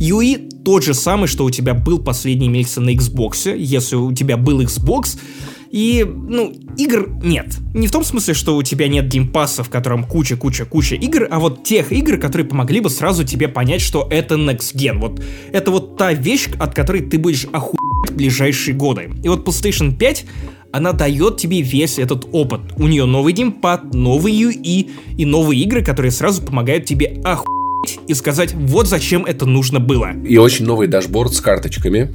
UI тот же самый, что у тебя был последний месяц на Xbox, если у тебя был Xbox, и, ну, игр нет. Не в том смысле, что у тебя нет геймпасса, в котором куча-куча-куча игр, а вот тех игр, которые помогли бы сразу тебе понять, что это Next Gen. Вот это вот та вещь, от которой ты будешь охуеть в ближайшие годы. И вот PlayStation 5 она дает тебе весь этот опыт. У нее новый геймпад, новый UI и новые игры, которые сразу помогают тебе охуеть и сказать, вот зачем это нужно было. И очень новый дашборд с карточками.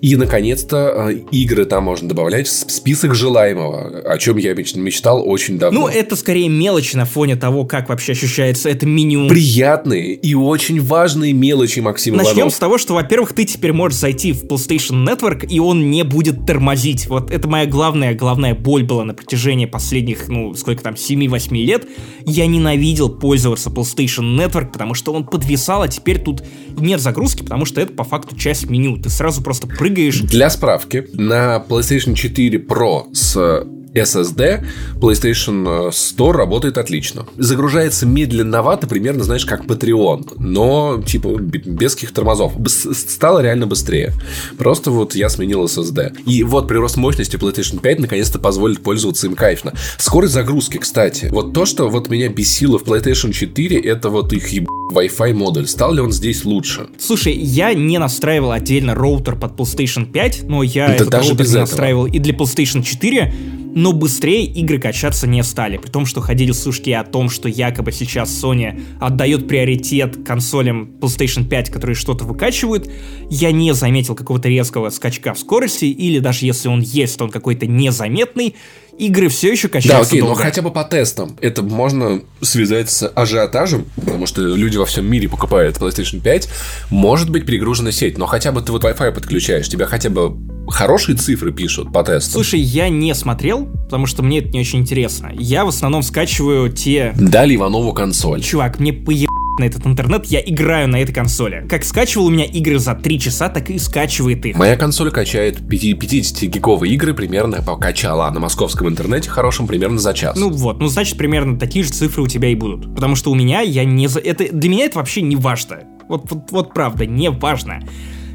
И, наконец-то, э, игры там можно добавлять в список желаемого, о чем я мечтал очень давно. Ну, это скорее мелочи на фоне того, как вообще ощущается это меню. Приятные и очень важные мелочи, Максим Начнем Иванов. с того, что, во-первых, ты теперь можешь зайти в PlayStation Network, и он не будет тормозить. Вот это моя главная, главная боль была на протяжении последних, ну, сколько там, 7-8 лет. Я ненавидел пользоваться PlayStation Network, потому что он подвисал, а теперь тут нет загрузки, потому что это по факту часть меню. Ты сразу просто прыгаешь. Для справки, на PlayStation 4 Pro с SSD, PlayStation Store работает отлично. Загружается медленновато, примерно, знаешь, как Patreon, но, типа, без каких тормозов. Стало реально быстрее. Просто вот я сменил SSD. И вот прирост мощности PlayStation 5 наконец-то позволит пользоваться им кайфно. Скорость загрузки, кстати. Вот то, что вот меня бесило в PlayStation 4, это вот их еб... Wi-Fi модуль. Стал ли он здесь лучше? Слушай, я не настраивал отдельно роутер под PlayStation 5, но я да этот даже роутер без настраивал и для PlayStation 4, но быстрее игры качаться не стали. При том, что ходили слушки о том, что якобы сейчас Sony отдает приоритет консолям PlayStation 5, которые что-то выкачивают, я не заметил какого-то резкого скачка в скорости, или даже если он есть, то он какой-то незаметный, игры все еще качаются Да, окей, долго. но хотя бы по тестам. Это можно связать с ажиотажем, потому что люди во всем мире покупают PlayStation 5. Может быть перегружена сеть, но хотя бы ты вот Wi-Fi подключаешь, тебя хотя бы хорошие цифры пишут по тестам. Слушай, я не смотрел, потому что мне это не очень интересно. Я в основном скачиваю те... Дали Иванову консоль. Чувак, мне поеб на этот интернет, я играю на этой консоли. Как скачивал у меня игры за 3 часа, так и скачивает их. Моя консоль качает 50-гиговые игры примерно, покачала на московском интернете хорошем примерно за час. Ну вот, ну значит примерно такие же цифры у тебя и будут. Потому что у меня я не за... Это, для меня это вообще не важно. Вот, вот, вот правда, не важно.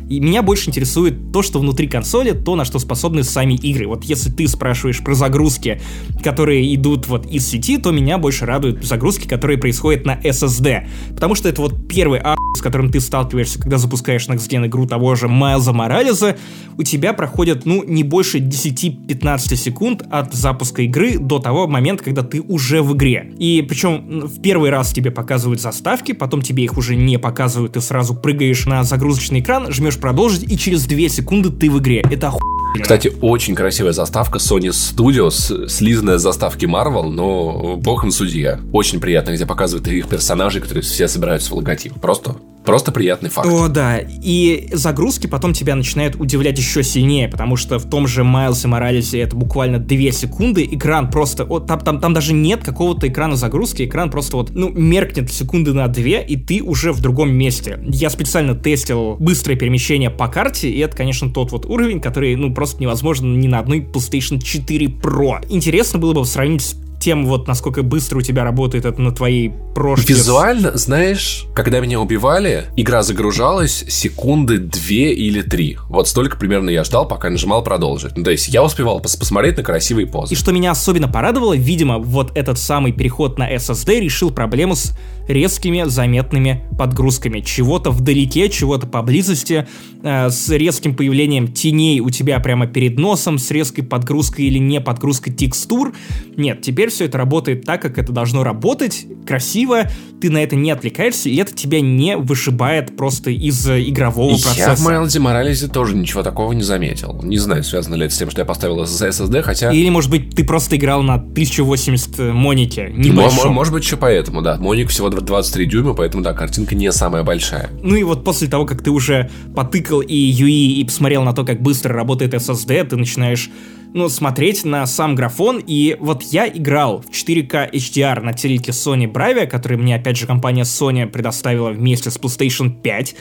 И меня больше интересует то, что внутри консоли, то, на что способны сами игры. Вот если ты спрашиваешь про загрузки, которые идут вот из сети, то меня больше радуют загрузки, которые происходят на SSD. Потому что это вот первый а с которым ты сталкиваешься, когда запускаешь Next Gen игру того же Майлза Морализа, у тебя проходит, ну, не больше 10-15 секунд от запуска игры до того момента, когда ты уже в игре. И причем в первый раз тебе показывают заставки, потом тебе их уже не показывают, ты сразу прыгаешь на загрузочный экран, жмешь продолжить, и через 2 секунды ты в игре. Это оху... Кстати, очень красивая заставка Sony Studios, слизанная с заставки Marvel, но бог им судья. Очень приятно, где показывают их персонажей, которые все собираются в логотип. Просто Просто приятный факт. О, да. И загрузки потом тебя начинают удивлять еще сильнее, потому что в том же Майлсе Моралесе это буквально 2 секунды, экран просто... Вот, там, там, там даже нет какого-то экрана загрузки, экран просто вот, ну, меркнет секунды на 2, и ты уже в другом месте. Я специально тестил быстрое перемещение по карте, и это, конечно, тот вот уровень, который, ну, просто невозможно ни на одной PlayStation 4 Pro. Интересно было бы сравнить с тем, вот насколько быстро у тебя работает это на твоей прошке. Визуально, знаешь, когда меня убивали, игра загружалась секунды две или три. Вот столько примерно я ждал, пока нажимал продолжить. Ну, то есть я успевал пос посмотреть на красивые позы. И что меня особенно порадовало, видимо, вот этот самый переход на SSD решил проблему с резкими заметными подгрузками. Чего-то вдалеке, чего-то поблизости, с резким появлением теней у тебя прямо перед носом, с резкой подгрузкой или не подгрузкой текстур. Нет, теперь все это работает так, как это должно работать, красиво, ты на это не отвлекаешься, и это тебя не вышибает просто из игрового процесса. Я в Майлзе Моралезе тоже ничего такого не заметил. Не знаю, связано ли это с тем, что я поставил SSD, хотя... Или, может быть, ты просто играл на 1080 монике, небольшом. Может быть, еще поэтому, да. Моник всего 23 дюйма, поэтому, да, картинка не самая большая. Ну и вот после того, как ты уже потыкал и UI, и посмотрел на то, как быстро работает SSD, ты начинаешь ну, смотреть на сам графон, и вот я играл в 4К HDR на телеке Sony Bravia, который мне, опять же, компания Sony предоставила вместе с PlayStation 5,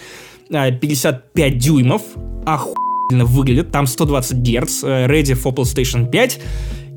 55 дюймов, охуенно выглядит, там 120 Гц, ready for PlayStation 5,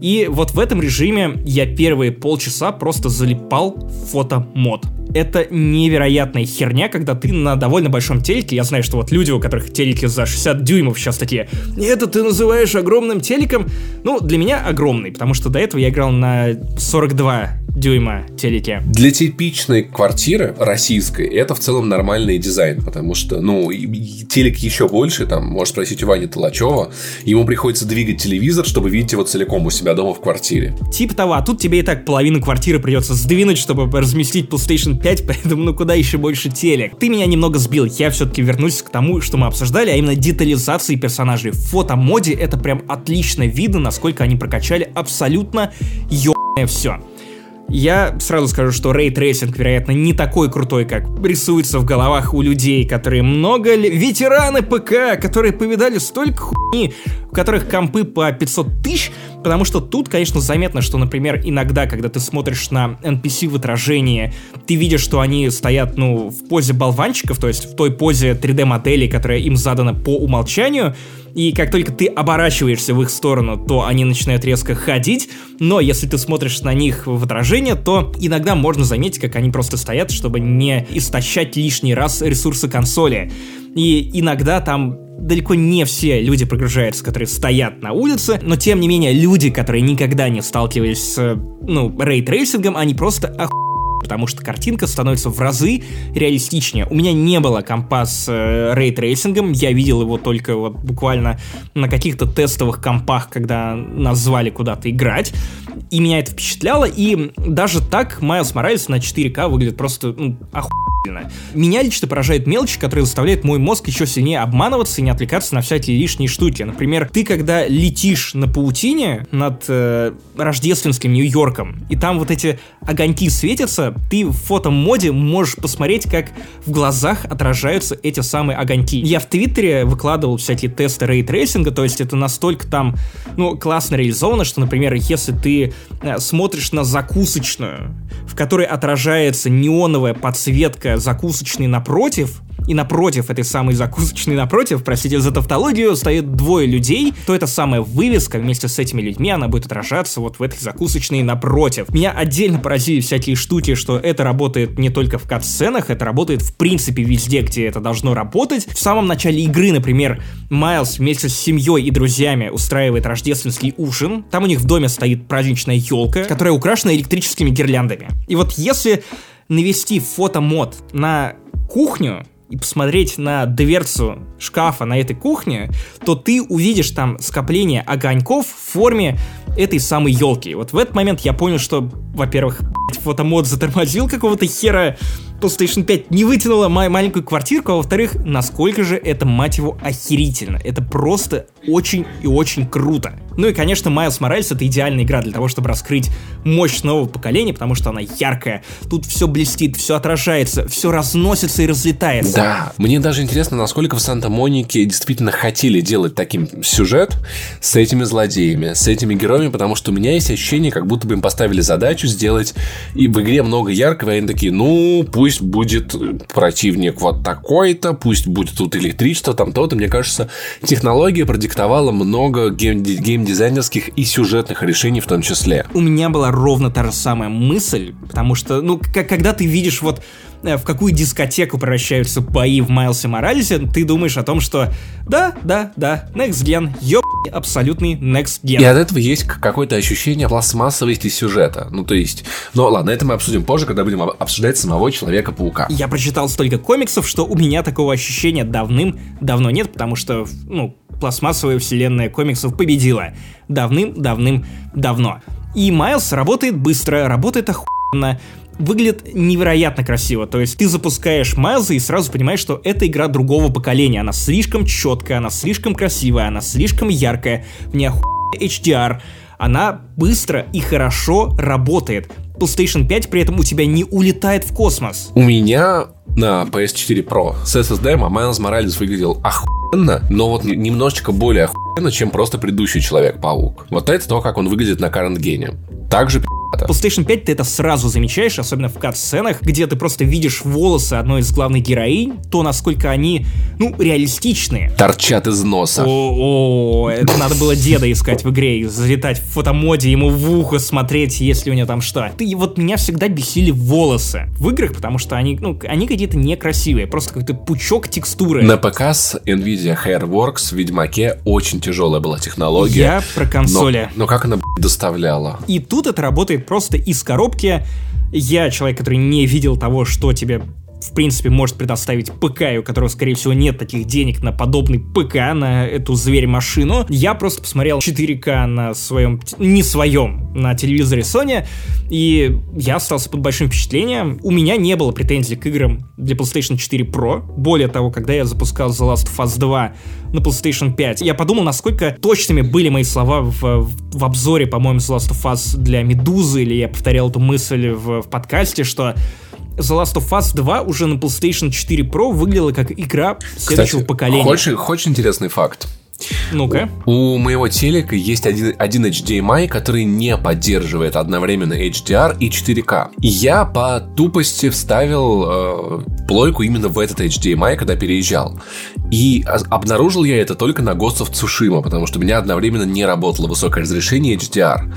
и вот в этом режиме я первые полчаса просто залипал в фотомод. Это невероятная херня, когда ты на довольно большом телеке, я знаю, что вот люди, у которых телеки за 60 дюймов сейчас такие, это ты называешь огромным телеком? Ну, для меня огромный, потому что до этого я играл на 42 дюйма телеке. Для типичной квартиры российской это в целом нормальный дизайн, потому что, ну, телек еще больше, там, можешь спросить у Вани Толачева, ему приходится двигать телевизор, чтобы видеть его целиком у себя дома в квартире. Типа того, а тут тебе и так половину квартиры придется сдвинуть, чтобы разместить PlayStation 5, поэтому ну куда еще больше телек. Ты меня немного сбил, я все-таки вернусь к тому, что мы обсуждали, а именно детализации персонажей. В фотомоде это прям отлично видно, насколько они прокачали абсолютно ебаное все. Я сразу скажу, что ray tracing, вероятно, не такой крутой, как рисуется в головах у людей, которые много ли... Ветераны ПК, которые повидали столько хуйни, у которых компы по 500 тысяч, потому что тут, конечно, заметно, что, например, иногда, когда ты смотришь на NPC в отражении, ты видишь, что они стоят, ну, в позе болванчиков, то есть в той позе 3D-модели, которая им задана по умолчанию, и как только ты оборачиваешься в их сторону, то они начинают резко ходить, но если ты смотришь на них в отражение, то иногда можно заметить, как они просто стоят, чтобы не истощать лишний раз ресурсы консоли. И иногда там далеко не все люди прогружаются, которые стоят на улице, но тем не менее люди, которые никогда не сталкивались с, ну, ray tracing ом, они просто охуеют потому что картинка становится в разы реалистичнее. У меня не было компа с э, ray tracing ом, я видел его только вот буквально на каких-то тестовых компах, когда нас звали куда-то играть, и меня это впечатляло, и даже так Майлз Моралес на 4К выглядит просто ну, охуенно меня лично поражает мелочь, которая заставляет мой мозг еще сильнее обманываться и не отвлекаться на всякие лишние штуки. Например, ты когда летишь на паутине над э, рождественским Нью-Йорком, и там вот эти огоньки светятся, ты в photo mode е можешь посмотреть, как в глазах отражаются эти самые огоньки. Я в Твиттере выкладывал всякие тесты ray tracing а, то есть это настолько там, ну, классно реализовано, что, например, если ты э, смотришь на закусочную, в которой отражается неоновая подсветка закусочный напротив, и напротив этой самой закусочной напротив, простите за тавтологию, стоит двое людей, то эта самая вывеска вместе с этими людьми, она будет отражаться вот в этой закусочной напротив. Меня отдельно поразили всякие штуки, что это работает не только в кат-сценах, это работает в принципе везде, где это должно работать. В самом начале игры, например, Майлз вместе с семьей и друзьями устраивает рождественский ужин. Там у них в доме стоит праздничная елка, которая украшена электрическими гирляндами. И вот если навести фотомод на кухню и посмотреть на дверцу шкафа на этой кухне, то ты увидишь там скопление огоньков в форме этой самой елки. Вот в этот момент я понял, что, во-первых, фотомод затормозил какого-то хера, PlayStation 5 не вытянула мою маленькую квартирку, а во-вторых, насколько же это, мать его, охерительно. Это просто очень и очень круто. Ну и, конечно, Miles Morales это идеальная игра для того, чтобы раскрыть мощь нового поколения, потому что она яркая. Тут все блестит, все отражается, все разносится и разлетается. Да, мне даже интересно, насколько в Санта-Монике действительно хотели делать таким сюжет с этими злодеями, с этими героями, потому что у меня есть ощущение, как будто бы им поставили задачу сделать и в игре много яркого, и они такие, ну, пусть пусть будет противник вот такой-то, пусть будет тут электричество, там то-то. Мне кажется, технология продиктовала много гейм- геймдизайнерских и сюжетных решений в том числе. У меня была ровно та же самая мысль, потому что, ну, когда ты видишь вот в какую дискотеку превращаются бои в Майлсе Моралесе, ты думаешь о том, что да, да, да, Next Gen, ёб абсолютный Next Gen. И от этого есть какое-то ощущение пластмассовости сюжета. Ну, то есть... Ну, ладно, это мы обсудим позже, когда будем обсуждать самого Человека-паука. Я прочитал столько комиксов, что у меня такого ощущения давным-давно нет, потому что, ну, пластмассовая вселенная комиксов победила давным-давным-давно. И Майлз работает быстро, работает охуенно, выглядит невероятно красиво. То есть ты запускаешь Майлза и сразу понимаешь, что это игра другого поколения. Она слишком четкая, она слишком красивая, она слишком яркая, в ней HDR. Она быстро и хорошо работает. PlayStation 5 при этом у тебя не улетает в космос. У меня на PS4 Pro с SSD Майлз Моралес выглядел охуенно, но вот немножечко более охуенно, чем просто предыдущий Человек-паук. Вот это то, как он выглядит на Gen. Также это. PlayStation 5 ты это сразу замечаешь, особенно в кат-сценах, где ты просто видишь волосы одной из главных героинь, то, насколько они, ну, реалистичные. Торчат из носа. О, -о, -о это надо было деда искать в игре, и залетать в фотомоде, ему в ухо смотреть, если у него там что. Ты вот меня всегда бесили волосы в играх, потому что они, ну, они какие-то некрасивые, просто какой-то пучок текстуры. На с Nvidia Hairworks в Ведьмаке очень тяжелая была технология. Я про консоли. Но, но как она доставляла? И тут это работает просто из коробки. Я человек, который не видел того, что тебе в принципе, может предоставить ПК, у которого, скорее всего, нет таких денег на подобный ПК, на эту зверь-машину. Я просто посмотрел 4К на своем, не своем, на телевизоре Sony, и я остался под большим впечатлением. У меня не было претензий к играм для PlayStation 4 Pro. Более того, когда я запускал The Last of Us 2 на PlayStation 5, я подумал, насколько точными были мои слова в, в обзоре, по-моему, The Last of Us для Медузы, или я повторял эту мысль в, в подкасте, что The Last of Us 2 уже на PlayStation 4 Pro выглядела как игра следующего Кстати, поколения. Хочешь, хочешь интересный факт? Ну-ка. У моего телека есть один, один HDMI, который не поддерживает одновременно HDR и 4К. И я по тупости вставил э, плойку именно в этот HDMI, когда переезжал. И обнаружил я это только на Ghost of Tsushima, потому что у меня одновременно не работало высокое разрешение HDR.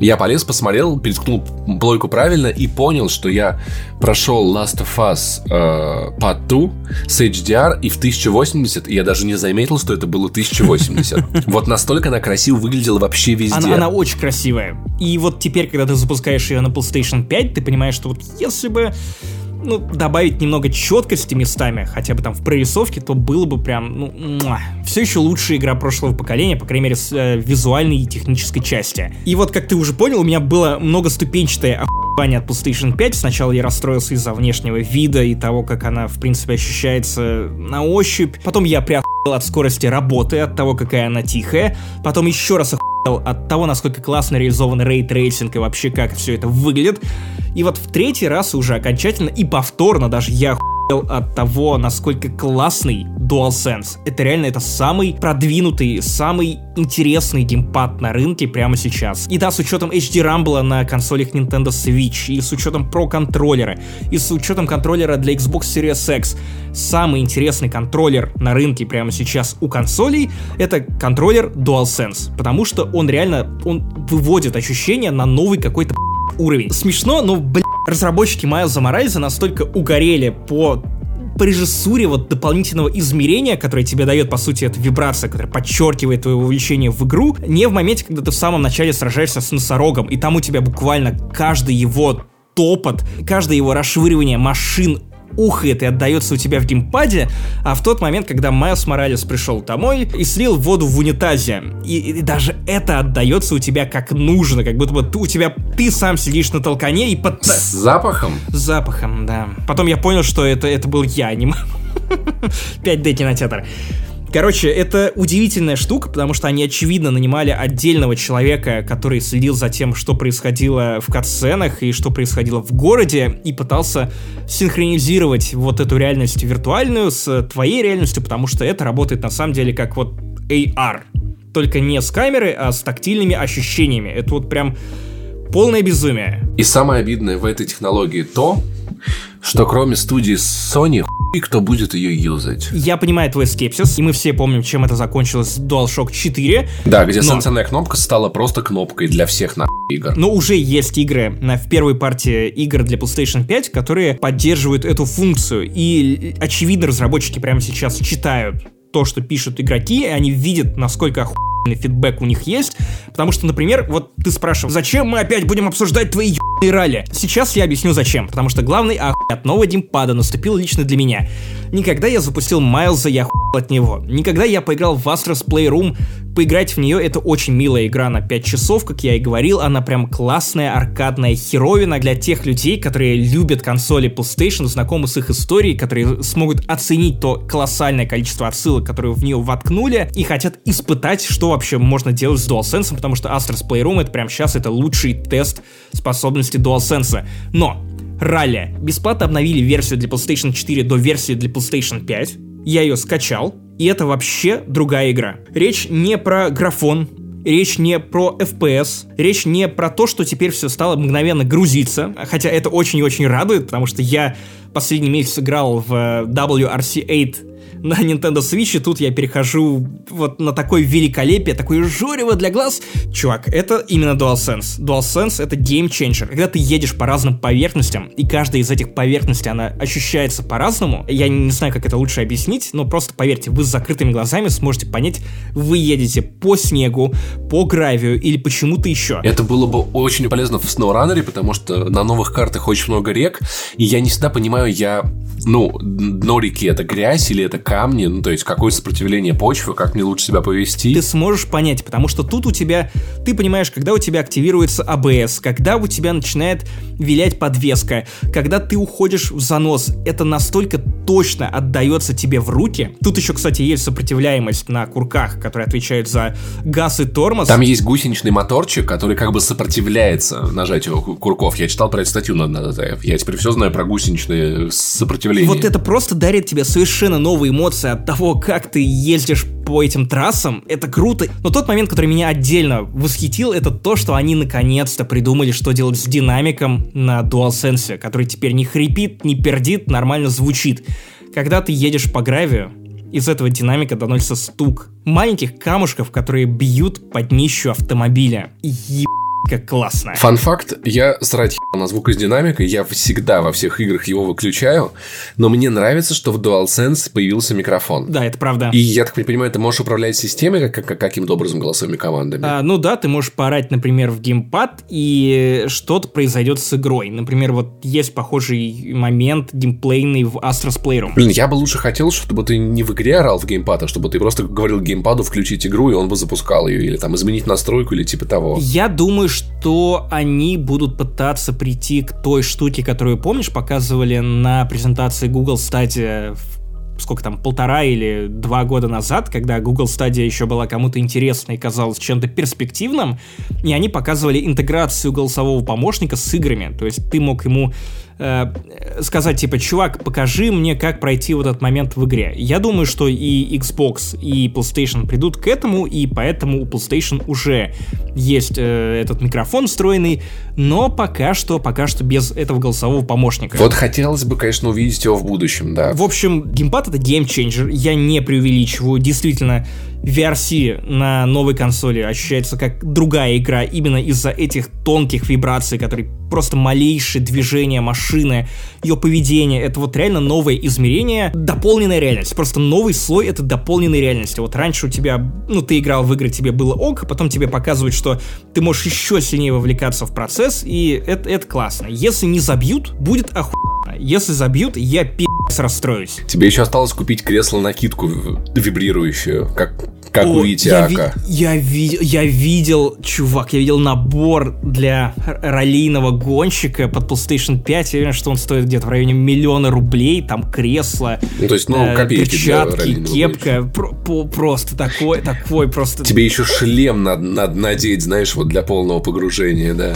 Я полез, посмотрел, переткнул плойку правильно и понял, что я прошел Last of Us э, Part 2 с HDR и в 1080, и я даже не заметил, что это было 1080. Вот настолько она красиво выглядела вообще везде. Она, она очень красивая. И вот теперь, когда ты запускаешь ее на PlayStation 5, ты понимаешь, что вот если бы ну, добавить немного четкости местами, хотя бы там в прорисовке, то было бы прям, ну, все еще лучшая игра прошлого поколения, по крайней мере, с э, визуальной и технической части. И вот, как ты уже понял, у меня было многоступенчатое охуевание от PlayStation 5. Сначала я расстроился из-за внешнего вида и того, как она, в принципе, ощущается на ощупь. Потом я приохуел от скорости работы, от того, какая она тихая. Потом еще раз охуел от того, насколько классно реализован ray tracing и вообще как все это выглядит. И вот в третий раз уже окончательно и повторно даже я от того, насколько классный DualSense. Это реально это самый продвинутый, самый интересный геймпад на рынке прямо сейчас. И да, с учетом HD Rumble на консолях Nintendo Switch, и с учетом Pro контроллера, и с учетом контроллера для Xbox Series X, самый интересный контроллер на рынке прямо сейчас у консолей это контроллер DualSense, потому что он реально, он выводит ощущение на новый какой-то уровень. Смешно, но, блин, разработчики Майлза Моральза настолько угорели по по режиссуре вот дополнительного измерения, которое тебе дает, по сути, эта вибрация, которая подчеркивает твое увлечение в игру, не в моменте, когда ты в самом начале сражаешься с носорогом, и там у тебя буквально каждый его топот, каждое его расшвыривание машин ухает и отдается у тебя в геймпаде, а в тот момент, когда Майлз Моралес пришел домой и слил воду в унитазе, и, и даже это отдается у тебя как нужно, как будто бы ты, у тебя ты сам сидишь на толкане и под... С запахом? С запахом, да. Потом я понял, что это, это был я, а не 5D кинотеатр. Короче, это удивительная штука, потому что они, очевидно, нанимали отдельного человека, который следил за тем, что происходило в катсценах и что происходило в городе, и пытался синхронизировать вот эту реальность виртуальную с твоей реальностью, потому что это работает на самом деле как вот AR. Только не с камеры, а с тактильными ощущениями. Это вот прям полное безумие. И самое обидное в этой технологии то, что кроме студии Sony, и кто будет ее юзать. Я понимаю твой скепсис, и мы все помним, чем это закончилось DualShock 4. Да, где но... сенсорная кнопка стала просто кнопкой для всех на игр. Но уже есть игры на, в первой партии игр для PlayStation 5, которые поддерживают эту функцию. И очевидно, разработчики прямо сейчас читают то, что пишут игроки, и они видят, насколько охуенно фидбэк у них есть. Потому что, например, вот ты спрашивал, зачем мы опять будем обсуждать твои ебаные ралли? Сейчас я объясню зачем. Потому что главный охуй от нового геймпада наступил лично для меня. Никогда я запустил Майлза, я хуй от него. Никогда я поиграл в Astro's Playroom, поиграть в нее это очень милая игра на 5 часов, как я и говорил, она прям классная аркадная херовина для тех людей, которые любят консоли PlayStation, знакомы с их историей, которые смогут оценить то колоссальное количество отсылок, которые в нее воткнули, и хотят испытать, что вообще можно делать с DualSense, потому что Astro's Playroom это прям сейчас это лучший тест способности DualSense. Но Ралли. Бесплатно обновили версию для PlayStation 4 до версии для PlayStation 5. Я ее скачал, и это вообще другая игра. Речь не про графон, Речь не про FPS, речь не про то, что теперь все стало мгновенно грузиться, хотя это очень и очень радует, потому что я последний месяц играл в WRC8 на Nintendo Switch, и тут я перехожу вот на такое великолепие, такое жорево для глаз. Чувак, это именно DualSense. DualSense — это game changer. Когда ты едешь по разным поверхностям, и каждая из этих поверхностей, она ощущается по-разному, я не знаю, как это лучше объяснить, но просто поверьте, вы с закрытыми глазами сможете понять, вы едете по снегу, по гравию или почему-то еще. Это было бы очень полезно в SnowRunner, потому что на новых картах очень много рек, и я не всегда понимаю, я ну, дно реки это грязь или это камни, ну, то есть какое сопротивление почвы, как мне лучше себя повести. Ты сможешь понять, потому что тут у тебя, ты понимаешь, когда у тебя активируется АБС, когда у тебя начинает вилять подвеска, когда ты уходишь в занос, это настолько точно отдается тебе в руки. Тут еще, кстати, есть сопротивляемость на курках, которые отвечают за газ и тормоз. Там есть гусеничный моторчик, который как бы сопротивляется нажатию курков. Я читал про эту статью на, на Я теперь все знаю про гусеничные сопротивления. Вот это просто дарит тебе совершенно новые эмоции от того, как ты ездишь по этим трассам. Это круто. Но тот момент, который меня отдельно восхитил, это то, что они наконец-то придумали, что делать с динамиком на DualSense, который теперь не хрипит, не пердит, нормально звучит. Когда ты едешь по гравию, из этого динамика доносится стук маленьких камушков, которые бьют под днищу автомобиля. Еб как классно. Фан факт, я срать на звук из динамика, я всегда во всех играх его выключаю, но мне нравится, что в DualSense появился микрофон. Да, это правда. И я так понимаю, ты можешь управлять системой как, как, каким-то образом голосовыми командами? А, ну да, ты можешь поорать, например, в геймпад, и что-то произойдет с игрой. Например, вот есть похожий момент геймплейный в Astro's Playroom. Блин, я бы лучше хотел, чтобы ты не в игре орал в геймпад, а чтобы ты просто говорил геймпаду включить игру, и он бы запускал ее, или там изменить настройку, или типа того. Я думаю, что они будут пытаться прийти к той штуке, которую, помнишь, показывали на презентации Google Stadia сколько там, полтора или два года назад, когда Google Stadia еще была кому-то интересной и казалась чем-то перспективным, и они показывали интеграцию голосового помощника с играми. То есть ты мог ему э, сказать, типа, чувак, покажи мне, как пройти вот этот момент в игре. Я думаю, что и Xbox, и PlayStation придут к этому, и поэтому у PlayStation уже есть э, этот микрофон встроенный, но пока что, пока что без этого голосового помощника. Вот хотелось бы, конечно, увидеть его в будущем, да. В общем, геймпад это геймченджер, я не преувеличиваю, действительно, VRC на новой консоли ощущается как другая игра именно из-за этих тонких вибраций, которые просто малейшие движения машины, ее поведение, это вот реально новое измерение, дополненная реальность, просто новый слой это дополненной реальности. Вот раньше у тебя, ну ты играл в игры, тебе было ок, потом тебе показывают, что ты можешь еще сильнее вовлекаться в процесс, и это, это классно. Если не забьют, будет охуенно. Если забьют, я пи*** расстроюсь. Тебе еще осталось купить кресло-накидку вибрирующую, как как О, у Итиака. Я, ви- я, я видел, чувак, я видел набор для раллийного гонщика под PlayStation 5. Я уверен, что он стоит где-то в районе миллиона рублей. Там кресло, ну, то есть, ну, э, перчатки, кепка. Про- по- просто такой, такой просто... Тебе еще шлем надо, надо надеть, знаешь, вот для полного погружения, да.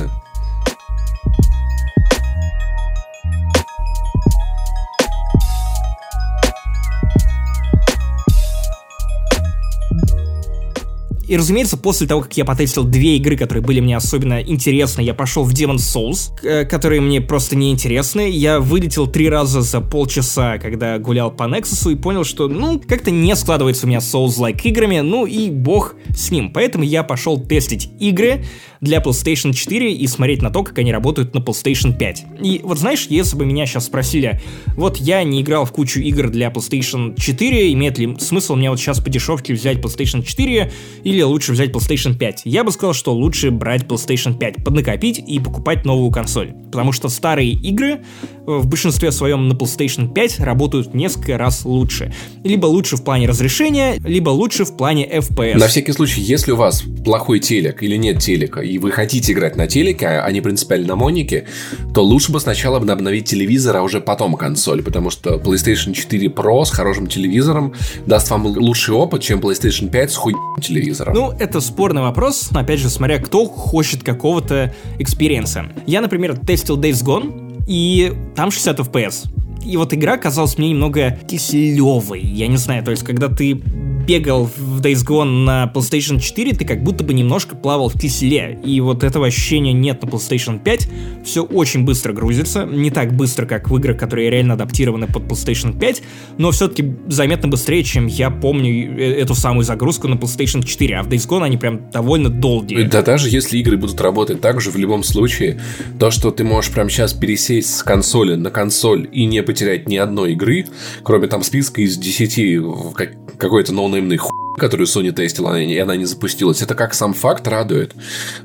И, разумеется, после того, как я потестил две игры, которые были мне особенно интересны, я пошел в Demon's Souls, э, которые мне просто не интересны. Я вылетел три раза за полчаса, когда гулял по Nexus, и понял, что, ну, как-то не складывается у меня Souls-like играми, ну и бог с ним. Поэтому я пошел тестить игры, для PlayStation 4 и смотреть на то, как они работают на PlayStation 5. И вот знаешь, если бы меня сейчас спросили, вот я не играл в кучу игр для PlayStation 4, имеет ли смысл мне вот сейчас по дешевке взять PlayStation 4 или лучше взять PlayStation 5? Я бы сказал, что лучше брать PlayStation 5, поднакопить и покупать новую консоль. Потому что старые игры в большинстве своем на PlayStation 5 работают несколько раз лучше. Либо лучше в плане разрешения, либо лучше в плане FPS. На всякий случай, если у вас плохой телек или нет телека, и вы хотите играть на телеке, а не принципиально на монике, то лучше бы сначала обновить телевизор, а уже потом консоль, потому что PlayStation 4 Pro с хорошим телевизором даст вам лучший опыт, чем PlayStation 5 с хуй телевизором. Ну, это спорный вопрос, опять же, смотря кто хочет какого-то экспириенса. Я, например, тестил Days Gone, и там 60 FPS. И вот игра казалась мне немного киселевой, я не знаю, то есть когда ты бегал в Days Gone на PlayStation 4, ты как будто бы немножко плавал в киселе. И вот этого ощущения нет на PlayStation 5. Все очень быстро грузится. Не так быстро, как в играх, которые реально адаптированы под PlayStation 5, но все-таки заметно быстрее, чем я помню э, эту самую загрузку на PlayStation 4. А в Days Gone они прям довольно долгие. Да даже если игры будут работать так же, в любом случае, то, что ты можешь прямо сейчас пересесть с консоли на консоль и не потерять ни одной игры, кроме там списка из 10 какой-то ноунеймный хуй, которую Sony тестила, и она не запустилась. Это как сам факт радует.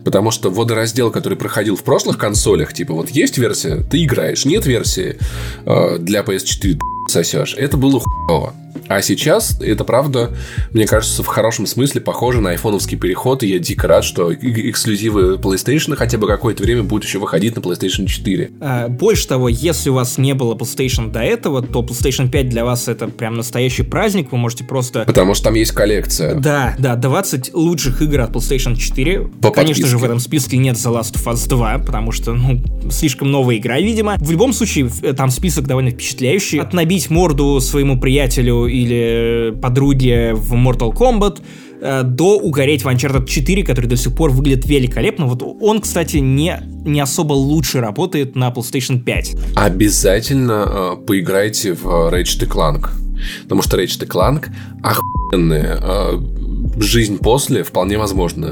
Потому что водораздел, который проходил в прошлых консолях, типа вот есть версия, ты играешь, нет версии э, для PS4, ты сосешь. Это было хуево. А сейчас это правда, мне кажется, в хорошем смысле похоже на айфоновский переход, и я дико рад, что эксклюзивы PlayStation хотя бы какое-то время будут еще выходить на PlayStation 4. А, больше того, если у вас не было PlayStation до этого, то PlayStation 5 для вас это прям настоящий праздник, вы можете просто... Потому что там есть коллекция. Да, да, 20 лучших игр от PlayStation 4. По Конечно подписке. же, в этом списке нет The Last of Us 2, потому что, ну, слишком новая игра, видимо. В любом случае, там список довольно впечатляющий. Отнабить морду своему приятелю или подруге в Mortal Kombat, э, до угореть в Uncharted 4, который до сих пор выглядит великолепно. Вот он, кстати, не, не особо лучше работает на PlayStation 5. Обязательно э, поиграйте в Ratchet Clank. Потому что Ratchet Clank охуенные. Э, жизнь после вполне возможно.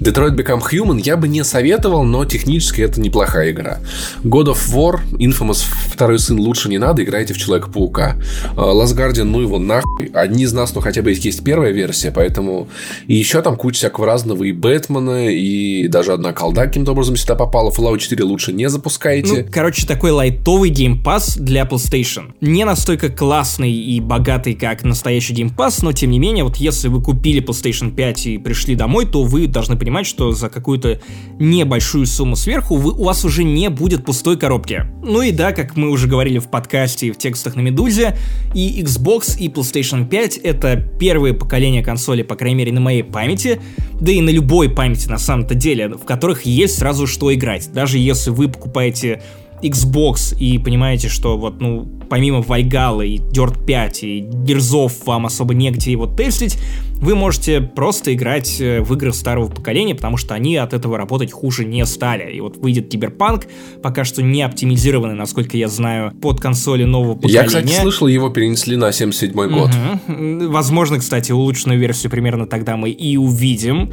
Detroit Become Human я бы не советовал, но технически это неплохая игра. God of War, Infamous второй сын лучше не надо, играйте в Человека-паука. А, Last Guardian, ну его нахуй. Одни из нас, ну хотя бы есть первая версия, поэтому... И еще там куча всякого разного, и Бэтмена, и даже одна колда каким-то образом сюда попала. Fallout 4 лучше не запускайте. Ну, короче, такой лайтовый Game Pass для PlayStation. Не настолько классный и богатый, как настоящий Game Pass, но тем не менее, вот если вы купили PlayStation 5 и пришли домой, то вы должны понимать, что за какую-то небольшую сумму сверху вы, у вас уже не будет пустой коробки. Ну и да, как мы уже говорили в подкасте и в текстах на Медузе, и Xbox, и PlayStation 5 — это первые поколения консолей, по крайней мере, на моей памяти, да и на любой памяти на самом-то деле, в которых есть сразу что играть. Даже если вы покупаете Xbox и понимаете, что вот, ну, помимо Вайгала и Dirt 5 и Герзов вам особо негде его тестить, вы можете просто играть э, в игры старого поколения, потому что они от этого работать хуже не стали. И вот выйдет Киберпанк, пока что не оптимизированный, насколько я знаю, под консоли нового поколения. Я, кстати, слышал, его перенесли на 77 год. Угу. Возможно, кстати, улучшенную версию примерно тогда мы и увидим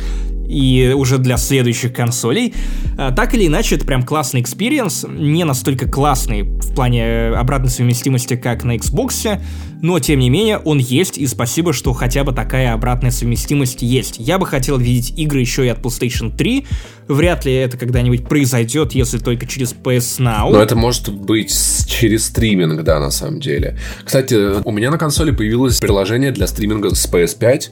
и уже для следующих консолей. А, так или иначе, это прям классный experience, не настолько классный в плане обратной совместимости, как на Xbox, но тем не менее он есть, и спасибо, что хотя бы такая обратная совместимость есть. Я бы хотел видеть игры еще и от PlayStation 3, вряд ли это когда-нибудь произойдет, если только через PS Now. Но это может быть через стриминг, да, на самом деле. Кстати, у меня на консоли появилось приложение для стриминга с PS5,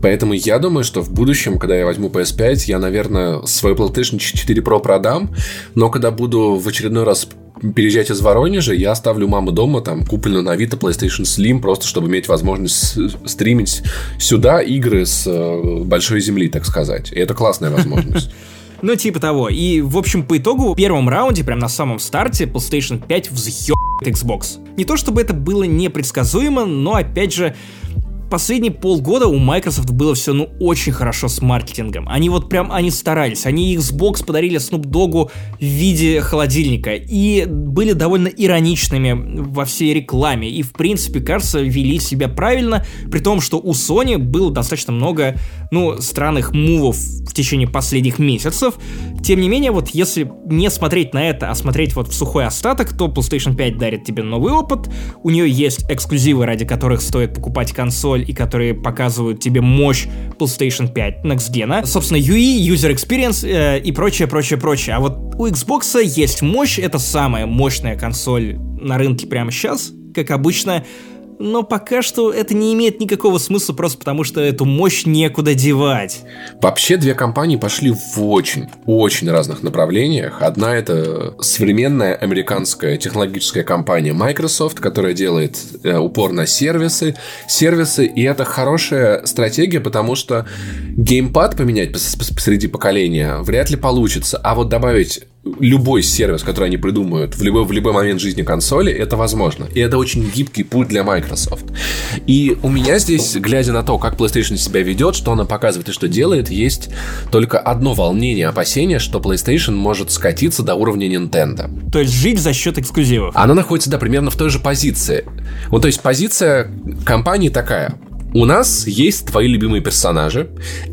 поэтому я думаю, что в будущем, когда я возьму PS5, я, наверное, свой PlayStation 4 Pro продам, но когда буду в очередной раз переезжать из Воронежа, я оставлю маму дома, там, купленную на Авито PlayStation Slim, просто чтобы иметь возможность стримить сюда игры с э, большой земли, так сказать. И это классная возможность. Ну, типа того. И, в общем, по итогу, в первом раунде, прям на самом старте, PlayStation 5 взъебает Xbox. Не то чтобы это было непредсказуемо, но, опять же, последние полгода у Microsoft было все, ну, очень хорошо с маркетингом. Они вот прям, они старались. Они Xbox подарили Snoop Dogg в виде холодильника. И были довольно ироничными во всей рекламе. И, в принципе, кажется, вели себя правильно, при том, что у Sony было достаточно много, ну, странных мувов в течение последних месяцев. Тем не менее, вот если не смотреть на это, а смотреть вот в сухой остаток, то PlayStation 5 дарит тебе новый опыт. У нее есть эксклюзивы, ради которых стоит покупать консоль консоль и которые показывают тебе мощь PlayStation 5 Next Gen. Собственно, UI, User Experience э, и прочее, прочее, прочее. А вот у Xbox есть мощь, это самая мощная консоль на рынке прямо сейчас. Как обычно, но пока что это не имеет никакого смысла просто потому, что эту мощь некуда девать. Вообще две компании пошли в очень, очень разных направлениях. Одна это современная американская технологическая компания Microsoft, которая делает э, упор на сервисы. Сервисы, и это хорошая стратегия, потому что геймпад поменять посреди поколения вряд ли получится. А вот добавить любой сервис, который они придумают в любой, в любой момент жизни консоли, это возможно. И это очень гибкий путь для Microsoft. И у меня здесь, глядя на то, как PlayStation себя ведет, что она показывает и что делает, есть только одно волнение, опасение, что PlayStation может скатиться до уровня Nintendo. То есть жить за счет эксклюзивов. Она находится, да, примерно в той же позиции. Вот, то есть позиция компании такая у нас есть твои любимые персонажи,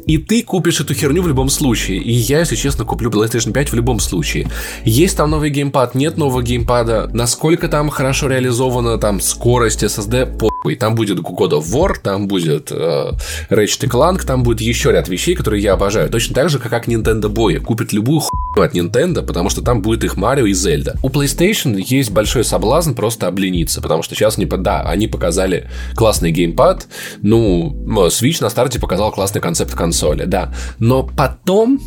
и ты купишь эту херню в любом случае. И я, если честно, куплю PlayStation 5 в любом случае. Есть там новый геймпад, нет нового геймпада, насколько там хорошо реализована там скорость SSD, похуй. Там будет God of War, там будет э, Ratchet Clank, там будет еще ряд вещей, которые я обожаю. Точно так же, как Nintendo Boy. Купит любую хуйню от Nintendo, потому что там будет их Марио и Зельда. У PlayStation есть большой соблазн просто облениться, потому что сейчас, не, да, они показали классный геймпад, ну, Switch на старте показал классный концепт консоли, да. Но потом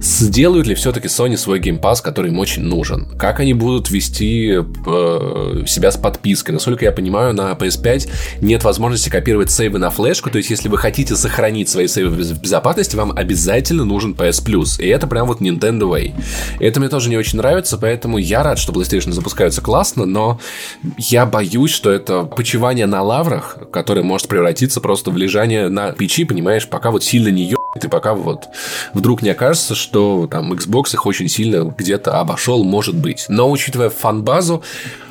сделают ли все-таки Sony свой Pass, который им очень нужен? Как они будут вести э, себя с подпиской? Насколько я понимаю, на PS5 нет возможности копировать сейвы на флешку, то есть если вы хотите сохранить свои сейвы в безопасности, вам обязательно нужен PS Plus. И это прям вот Nintendo Way. Это мне тоже не очень нравится, поэтому я рад, что PlayStation запускаются классно, но я боюсь, что это почивание на лаврах, которое может превратиться просто в лежание на печи, понимаешь, пока вот сильно не и пока вот вдруг не окажется, что там Xbox их очень сильно где-то обошел, может быть. Но учитывая фан-базу,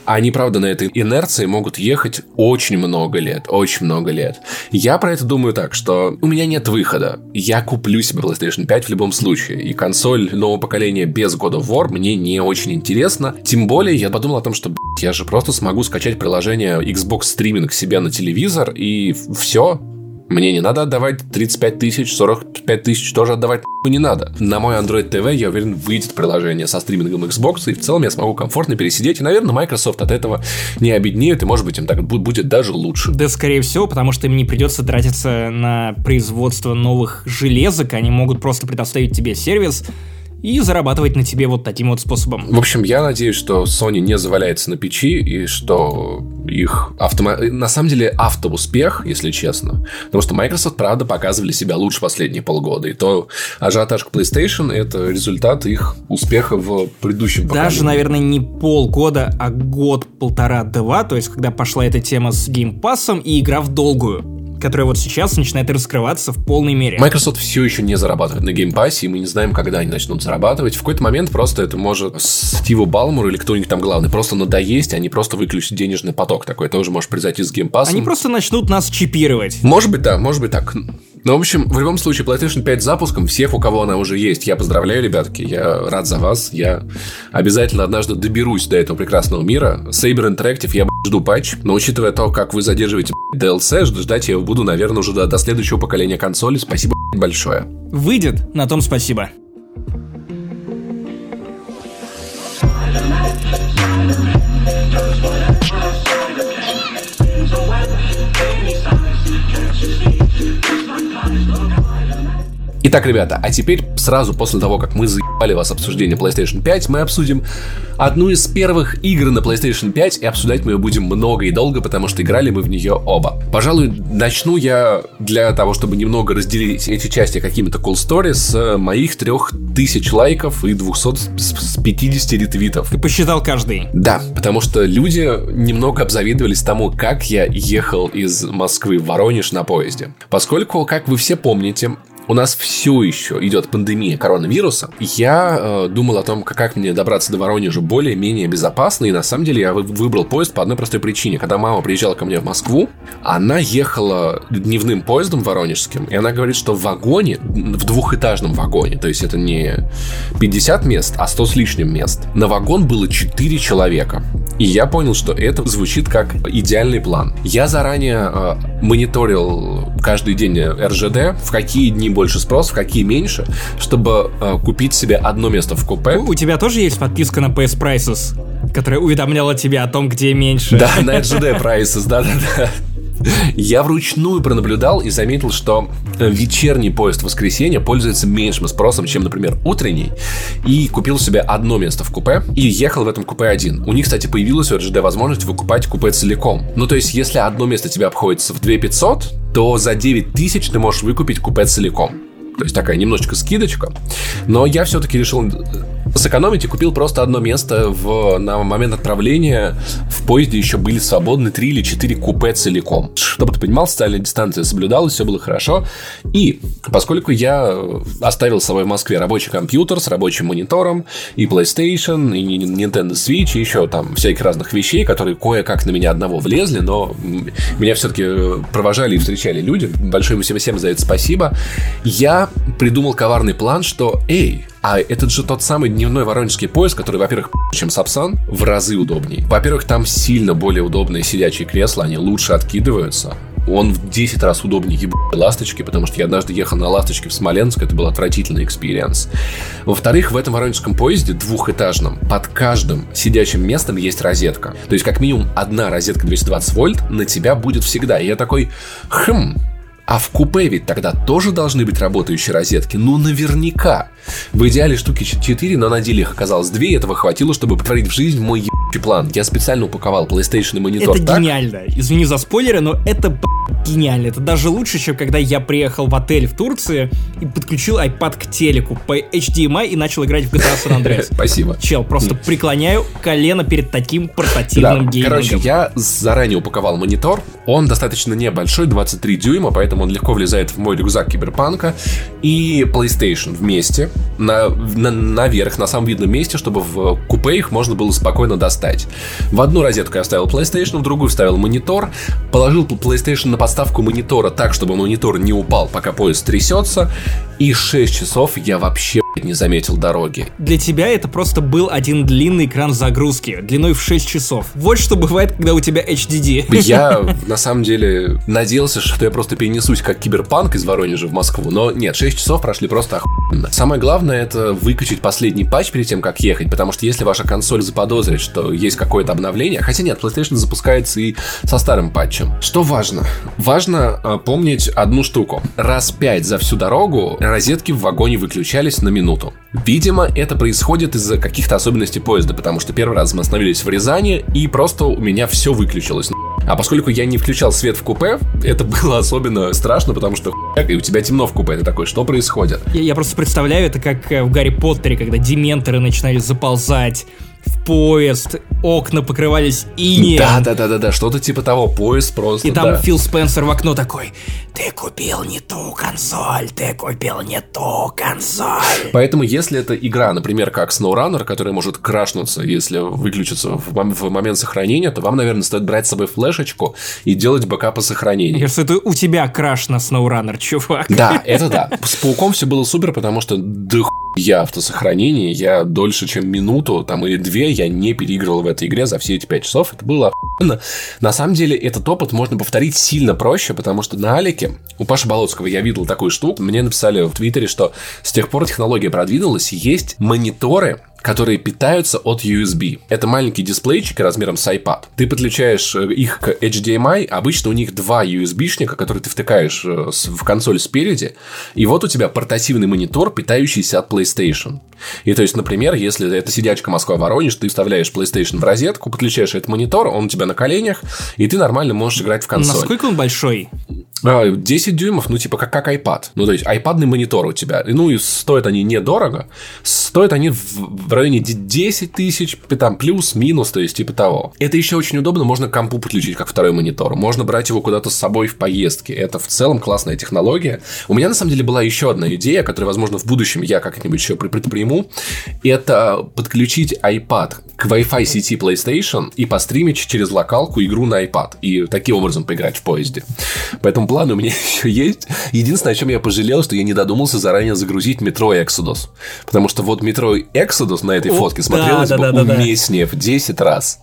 они, правда, на этой инерции могут ехать очень много лет, очень много лет. Я про это думаю так, что у меня нет выхода. Я куплю себе PlayStation 5 в любом случае. И консоль нового поколения без God of War мне не очень интересно. Тем более, я подумал о том, что я же просто смогу скачать приложение Xbox Streaming себе на телевизор, и все, мне не надо отдавать 35 тысяч, 45 тысяч тоже отдавать не надо. На мой Android TV, я уверен, выйдет приложение со стримингом Xbox, и в целом я смогу комфортно пересидеть. И, наверное, Microsoft от этого не обеднеет, и, может быть, им так будет даже лучше. Да, скорее всего, потому что им не придется тратиться на производство новых железок, они могут просто предоставить тебе сервис, и зарабатывать на тебе вот таким вот способом. В общем, я надеюсь, что Sony не заваляется на печи и что их автома... на самом деле автоуспех, если честно. Потому что Microsoft, правда, показывали себя лучше последние полгода. И то ажиотаж к PlayStation — это результат их успеха в предыдущем поколении. Даже, наверное, не полгода, а год, полтора, два. То есть, когда пошла эта тема с геймпасом и игра в долгую которая вот сейчас начинает раскрываться в полной мере. Microsoft все еще не зарабатывает на геймпассе, и мы не знаем, когда они начнут зарабатывать. В какой-то момент просто это может Стиву Балмуру или кто-нибудь там главный просто надоесть, они просто выключат денежный поток. Такой тоже может произойти с геймпассом. Они просто начнут нас чипировать. Может быть, да, может быть так. Ну, в общем, в любом случае, PlayStation 5 запуском всех, у кого она уже есть. Я поздравляю, ребятки, я рад за вас. Я обязательно однажды доберусь до этого прекрасного мира. Saber Interactive, я жду патч, но учитывая то, как вы задерживаете DLC, ждать я его буду, наверное, уже до, до следующего поколения консоли. Спасибо большое. Выйдет, на том спасибо. Итак, ребята, а теперь сразу после того, как мы заебали вас обсуждение PlayStation 5, мы обсудим одну из первых игр на PlayStation 5, и обсуждать мы ее будем много и долго, потому что играли мы в нее оба. Пожалуй, начну я для того, чтобы немного разделить эти части какими-то cool story с моих трех тысяч лайков и 250 ретвитов. Ты посчитал каждый? Да, потому что люди немного обзавидовались тому, как я ехал из Москвы в Воронеж на поезде. Поскольку, как вы все помните, у нас все еще идет пандемия коронавируса, я э, думал о том, как мне добраться до Воронежа более-менее безопасно, и на самом деле я выбрал поезд по одной простой причине. Когда мама приезжала ко мне в Москву, она ехала дневным поездом воронежским, и она говорит, что в вагоне, в двухэтажном вагоне, то есть это не 50 мест, а 100 с лишним мест, на вагон было 4 человека. И я понял, что это звучит как идеальный план. Я заранее э, мониторил каждый день РЖД, в какие дни больше спрос, в какие меньше, чтобы э, купить себе одно место в купе. У, у тебя тоже есть подписка на PS Prices, которая уведомляла тебя о том, где меньше? Да, на RGD Prices, да-да-да. Я вручную пронаблюдал и заметил, что вечерний поезд в воскресенье пользуется меньшим спросом, чем, например, утренний. И купил себе одно место в купе и ехал в этом купе один. У них, кстати, появилась у РЖД возможность выкупать купе целиком. Ну, то есть, если одно место тебе обходится в 2 500, то за 9 тысяч ты можешь выкупить купе целиком. То есть такая немножечко скидочка. Но я все-таки решил сэкономить и купил просто одно место в, на момент отправления. В поезде еще были свободны три или четыре купе целиком. Чтобы ты понимал, социальная дистанция соблюдалась, все было хорошо. И поскольку я оставил с собой в Москве рабочий компьютер с рабочим монитором, и PlayStation, и Nintendo Switch, и еще там всяких разных вещей, которые кое-как на меня одного влезли, но меня все-таки провожали и встречали люди. Большое всем всем за это спасибо. Я придумал коварный план, что, эй, а этот же тот самый дневной воронежский поезд, который, во-первых, чем Сапсан, в разы удобнее. Во-первых, там сильно более удобные сидячие кресла, они лучше откидываются. Он в 10 раз удобнее ебать ласточки, потому что я однажды ехал на ласточке в Смоленск, это был отвратительный experience. Во-вторых, в этом воронежском поезде двухэтажном под каждым сидячим местом есть розетка. То есть как минимум одна розетка 220 вольт на тебя будет всегда. И я такой, хм, а в купе ведь тогда тоже должны быть работающие розетки. Ну, наверняка. В идеале штуки 4, но на деле их оказалось 2. Этого хватило, чтобы повторить в жизнь мой ебучий план. Я специально упаковал PlayStation и монитор Это так. гениально. Извини за спойлеры, но это гениально. Это даже лучше, чем когда я приехал в отель в Турции и подключил iPad к телеку по HDMI и начал играть в GTA San Andreas. Спасибо. Чел, просто преклоняю колено перед таким портативным Да, геймингом. короче, я заранее упаковал монитор. Он достаточно небольшой, 23 дюйма, поэтому он легко влезает в мой рюкзак киберпанка. И PlayStation вместе, на, на- наверх, на самом видном месте, чтобы в купе их можно было спокойно достать. В одну розетку я вставил PlayStation, в другую вставил монитор, положил PlayStation на подставку монитора так, чтобы монитор не упал, пока поезд трясется. И 6 часов я вообще не заметил дороги. Для тебя это просто был один длинный экран загрузки, длиной в 6 часов. Вот что бывает, когда у тебя HDD. Я, на самом деле, надеялся, что я просто перенесусь как киберпанк из Воронежа в Москву, но нет, 6 часов прошли просто охуенно. Самое главное, это выкачать последний патч перед тем, как ехать, потому что если ваша консоль заподозрит, что есть какое-то обновление, хотя нет, PlayStation запускается и со старым патчем. Что важно? Важно э, помнить одну штуку. Раз пять за всю дорогу розетки в вагоне выключались на минуту. Видимо, это происходит из-за каких-то особенностей поезда, потому что первый раз мы остановились в Рязани, и просто у меня все выключилось. А поскольку я не включал свет в купе, это было особенно страшно, потому что и у тебя темно в купе. Ты такой, что происходит? Я, я просто представляю это как э, в Гарри Поттере, когда дементоры начинали заползать в поезд, окна покрывались инеем. Да, да, да, да, да, что-то типа того, поезд просто. И там да. Фил Спенсер в окно такой, ты купил не ту консоль, ты купил не ту консоль. Поэтому, если это игра, например, как SnowRunner, которая может крашнуться, если выключится в, мом- в момент сохранения, то вам, наверное, стоит брать с собой флешечку и делать бэкапы сохранения. кажется, это у тебя краш на SnowRunner, чувак. Да, это да. С пауком все было супер, потому что да я автосохранение, я дольше, чем минуту, там, или две, я не переигрывал в этой игре за все эти пять часов. Это было охуенно. На самом деле, этот опыт можно повторить сильно проще, потому что на Алике у Паши Болоцкого я видел такую штуку. Мне написали в Твиттере, что с тех пор технология продвинулась, есть мониторы, которые питаются от USB. Это маленькие дисплейчики размером с iPad. Ты подключаешь э, их к HDMI, обычно у них два USB-шника, которые ты втыкаешь э, в консоль спереди, и вот у тебя портативный монитор, питающийся от PlayStation. И то есть, например, если это сидячка Москва-Воронеж, ты вставляешь PlayStation в розетку, подключаешь этот монитор, он у тебя на коленях, и ты нормально можешь играть в консоль. Насколько он большой? А, 10 дюймов, ну, типа, как, как iPad. Ну, то есть, iPadный монитор у тебя. Ну, и стоят они недорого. Стоят они в, в районе де- 10 тысяч, там, плюс-минус, то есть, типа того. Это еще очень удобно, можно к компу подключить, как второй монитор. Можно брать его куда-то с собой в поездке. Это в целом классная технология. У меня, на самом деле, была еще одна идея, которую, возможно, в будущем я как-нибудь еще при- предприму. Это подключить iPad к Wi-Fi сети PlayStation и постримить через локалку игру на iPad. И таким образом поиграть в поезде. Поэтому план у меня еще есть. Единственное, о чем я пожалел, что я не додумался заранее загрузить метро Exodus. Потому что вот метро Exodus на этой фотке смотрелось бы уместнее в 10 раз.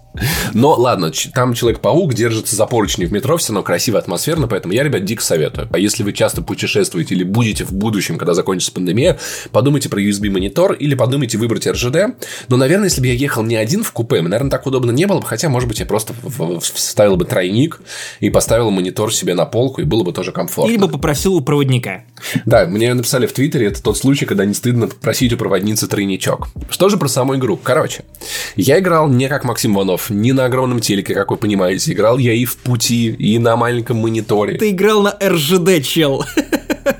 Но ладно, там Человек-паук держится за поручни в метро, все равно красиво, атмосферно, поэтому я, ребят, дико советую. А если вы часто путешествуете или будете в будущем, когда закончится пандемия, подумайте про USB-монитор или подумайте выбрать RGD. Но, наверное, если бы я ехал не один в купе, наверное, так удобно не было бы, хотя, может быть, я просто вставил бы тройник и поставил монитор себе на полку, и было бы тоже комфортно. Или бы попросил у проводника. Да, мне написали в Твиттере, это тот случай, когда не стыдно просить у проводницы тройничок. Что же про саму игру? Короче, я играл не как Максим Иванов, не на огромном телеке, как вы понимаете. Играл я и в пути, и на маленьком мониторе. Ты играл на РЖД, чел.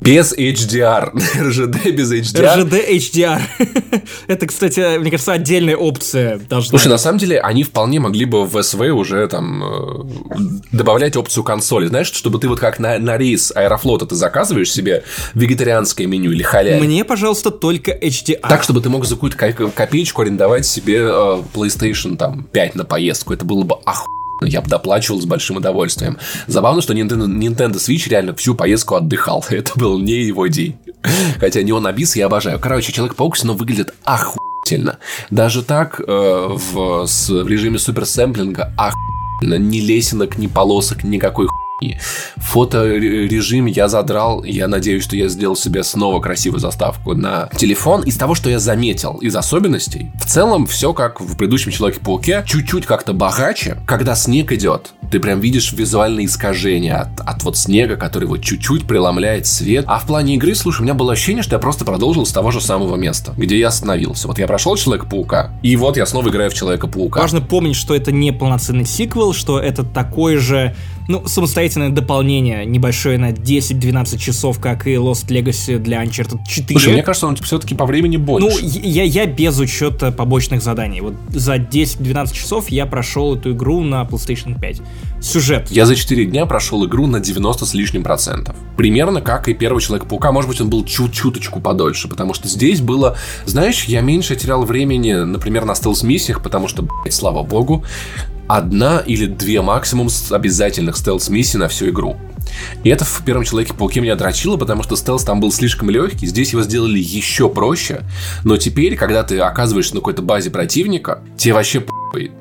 Без HDR. РЖД без HDR. РЖД HDR. Это, кстати, мне кажется, отдельная опция должна Слушай, на самом деле, они вполне могли бы в СВ уже там э, добавлять опцию консоли. Знаешь, чтобы ты вот как на, на рейс Аэрофлота ты заказываешь себе вегетарианское меню или халяль. Мне, пожалуйста, только HDR. Так, чтобы ты мог за какую-то копеечку арендовать себе э, PlayStation там 5 на поездку. Это было бы охуенно. Я бы доплачивал с большим удовольствием. Забавно, что Nintendo, Nintendo Switch реально всю поездку отдыхал. Это был не его день. Хотя не он обис, я обожаю. Короче, Человек-паук все выглядит охуительно. Даже так, э, в, с, в режиме суперсэмплинга охуительно. Ни лесенок, ни полосок, никакой хуйни. Фоторежим я задрал. Я надеюсь, что я сделал себе снова красивую заставку на телефон. Из того, что я заметил, из особенностей, в целом все как в предыдущем Человеке-пауке, чуть-чуть как-то богаче. Когда снег идет, ты прям видишь визуальные искажения от, от вот снега, который вот чуть-чуть преломляет свет. А в плане игры, слушай, у меня было ощущение, что я просто продолжил с того же самого места, где я остановился. Вот я прошел Человека-паука, и вот я снова играю в Человека-паука. Важно помнить, что это не полноценный сиквел, что это такой же ну, самостоятельное дополнение небольшое на 10-12 часов, как и Lost Legacy для Uncharted 4. Слушай, мне кажется, он все-таки по времени больше. Ну, я, я без учета побочных заданий. Вот за 10-12 часов я прошел эту игру на PlayStation 5. Сюжет. Я за 4 дня прошел игру на 90 с лишним процентов. Примерно как и первый Человек-паука. Может быть, он был чуть-чуточку подольше, потому что здесь было... Знаешь, я меньше терял времени, например, на стелс-миссиях, потому что, блядь, слава богу, одна или две максимум обязательных стелс-миссий на всю игру. И это в первом Человеке-пауке меня дрочило, потому что стелс там был слишком легкий, здесь его сделали еще проще. Но теперь, когда ты оказываешься на какой-то базе противника, тебе вообще.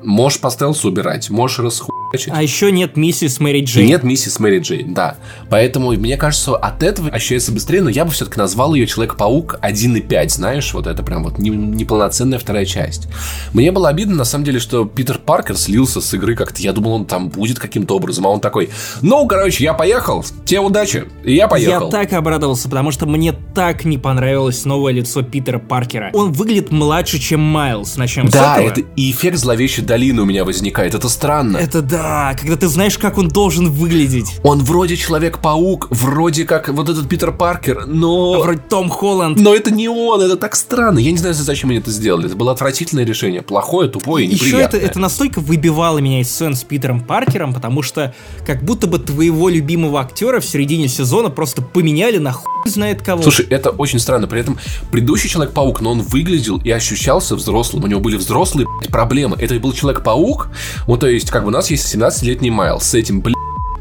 Можешь по стелсу убирать, можешь расхуй а еще нет миссии с Мэри Джейн. Нет миссии с Мэри Джейн, да. Поэтому мне кажется, от этого ощущается быстрее, но я бы все-таки назвал ее Человек-паук 1.5, знаешь, вот это прям вот неполноценная вторая часть. Мне было обидно, на самом деле, что Питер Паркер слился с игры как-то, я думал, он там будет каким-то образом, а он такой, ну, короче, я поехал, тебе удачи, и я поехал. Я так обрадовался, потому что мне так не понравилось новое лицо Питера Паркера. Он выглядит младше, чем Майлз, начнем да, с этого. это и эффект зловещей долины у меня возникает, это странно. Это да, когда ты знаешь, как он должен выглядеть. Он вроде Человек-паук, вроде как вот этот Питер Паркер, но... Вроде Том Холланд. Но это не он, это так странно. Я не знаю, зачем они это сделали. Это было отвратительное решение. Плохое, тупое и неприятное. Еще это, это настолько выбивало меня из сцен с Питером Паркером, потому что как будто бы твоего любимого актера в середине сезона просто поменяли на хуй знает кого. Слушай, это очень странно. При этом предыдущий Человек-паук, но он выглядел и ощущался взрослым. У него были взрослые блядь, проблемы. Это был Человек-паук. Ну, то есть, как бы у нас есть 17-летний Майлз с этим, блядь,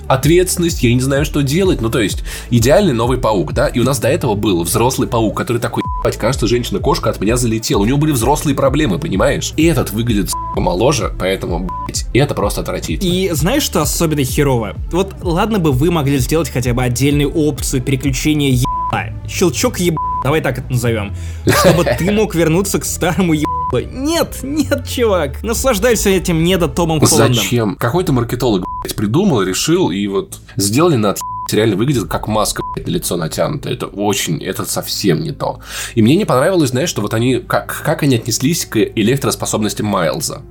ответственность, я не знаю, что делать. Ну, то есть, идеальный новый паук, да? И у нас до этого был взрослый паук, который такой, ебать, кажется, женщина-кошка от меня залетела. У него были взрослые проблемы, понимаешь? И этот выглядит, сука, моложе, поэтому, блядь, это просто отвратительно. И знаешь, что особенно херово? Вот ладно бы вы могли сделать хотя бы отдельную опцию переключения еба. Щелчок еба. Давай так это назовем. Чтобы ты мог вернуться к старому еб нет, нет, чувак, наслаждайся этим недо Томом Холландом. Зачем? Какой-то маркетолог, блядь, придумал, решил, и вот сделали на реально выглядит как маска, блядь, лицо натянуто. Это очень, это совсем не то. И мне не понравилось, знаешь, что вот они, как, как они отнеслись к электроспособностям Майлза.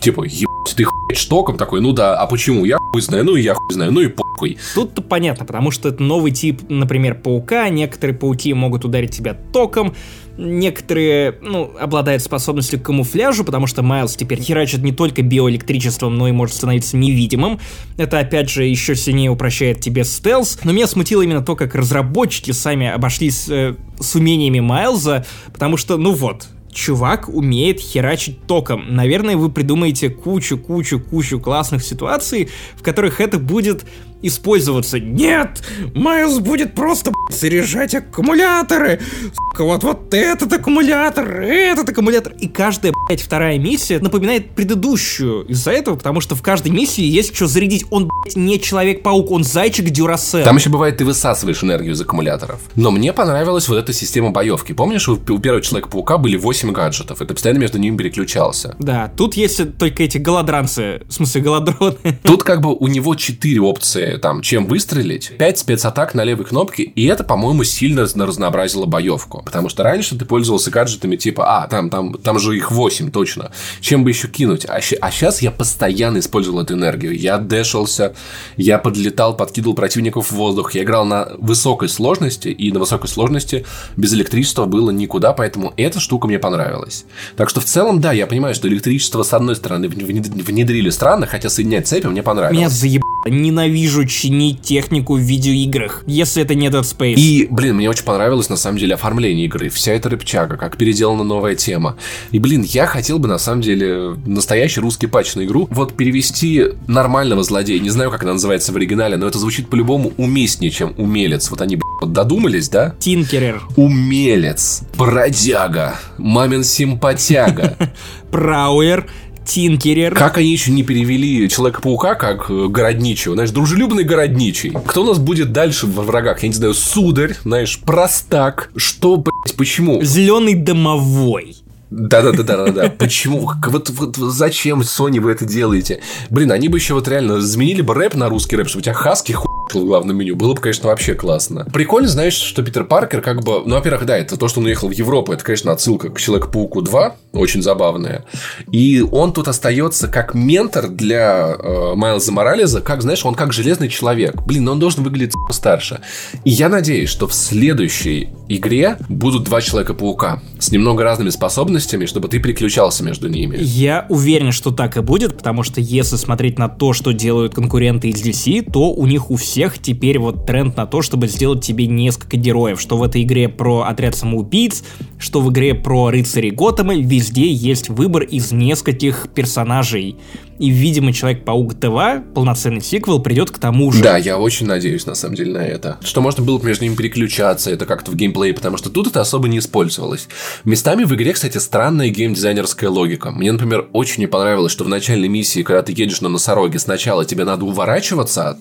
Типа, ебать, ты хуй штоком такой, ну да, а почему? Я хуй знаю, ну и я хуй знаю, ну и похуй. Тут-то понятно, потому что это новый тип, например, паука, некоторые пауки могут ударить тебя током, Некоторые, ну, обладают способностью к камуфляжу, потому что Майлз теперь херачит не только биоэлектричеством, но и может становиться невидимым. Это, опять же, еще сильнее упрощает тебе стелс. Но меня смутило именно то, как разработчики сами обошлись э, с умениями Майлза, потому что, ну вот, чувак умеет херачить током. Наверное, вы придумаете кучу-кучу-кучу классных ситуаций, в которых это будет использоваться. Нет! Майлз будет просто заряжать аккумуляторы! Сука, вот, вот этот аккумулятор, этот аккумулятор. И каждая, блядь, вторая миссия напоминает предыдущую из-за этого, потому что в каждой миссии есть что зарядить. Он, блядь, не Человек-паук, он зайчик Дюрасел. Там еще бывает, ты высасываешь энергию из аккумуляторов. Но мне понравилась вот эта система боевки. Помнишь, у первого Человека-паука были 8 8 гаджетов, и ты постоянно между ними переключался. Да, тут есть только эти голодранцы, в смысле голодроны. Тут как бы у него 4 опции, там, чем выстрелить, 5 спецатак на левой кнопке, и это, по-моему, сильно разнообразило боевку. Потому что раньше ты пользовался гаджетами типа, а, там, там, там же их 8 точно, чем бы еще кинуть? А, а сейчас я постоянно использовал эту энергию. Я дэшился, я подлетал, подкидывал противников в воздух, я играл на высокой сложности, и на высокой сложности без электричества было никуда, поэтому эта штука мне понравилась. Так что в целом, да, я понимаю, что электричество с одной стороны внедрили странно, хотя соединять цепи мне понравилось. Меня заебало. Ненавижу чинить технику в видеоиграх, если это не Dead Space. И, блин, мне очень понравилось на самом деле оформление игры, вся эта рыбчага, как переделана новая тема. И, блин, я хотел бы на самом деле настоящий русский патч на игру. Вот перевести нормального злодея, не знаю, как она называется в оригинале, но это звучит по-любому уместнее, чем умелец. Вот они, вот додумались, да? Тинкерер. Умелец. Бродяга. Мамин симпатяга. Прауэр. Тинкерер. Как они еще не перевели Человека-паука как э, городничего? Знаешь, дружелюбный городничий. Кто у нас будет дальше во врагах? Я не знаю, сударь, знаешь, простак. Что, блядь, почему? Зеленый домовой. Да-да-да-да-да. Почему? Вот, вот зачем, Sony, вы это делаете? Блин, они бы еще вот реально заменили бы рэп на русский рэп, чтобы у тебя хаски хуй в главном меню. Было бы, конечно, вообще классно. Прикольно, знаешь, что Питер Паркер как бы... Ну, во-первых, да, это то, что он уехал в Европу. Это, конечно, отсылка к Человеку-пауку 2. Очень забавная. И он тут остается как ментор для э, Майлза Морализа. Как, знаешь, он как железный человек. Блин, но он должен выглядеть старше. И я надеюсь, что в следующей игре будут два Человека-паука с немного разными способностями, чтобы ты переключался между ними. Я уверен, что так и будет, потому что если смотреть на то, что делают конкуренты из DC, то у них у всех теперь вот тренд на то, чтобы сделать тебе несколько героев, что в этой игре про отряд самоубийц, что в игре про рыцарей Готэма, везде есть выбор из нескольких персонажей. И, видимо, Человек-паук 2, полноценный сиквел, придет к тому же. Да, я очень надеюсь, на самом деле, на это. Что можно было бы между ними переключаться, это как-то в геймплее, потому что тут это особо не использовалось. Местами в игре, кстати, странная геймдизайнерская логика. Мне, например, очень не понравилось, что в начальной миссии, когда ты едешь на носороге, сначала тебе надо уворачиваться от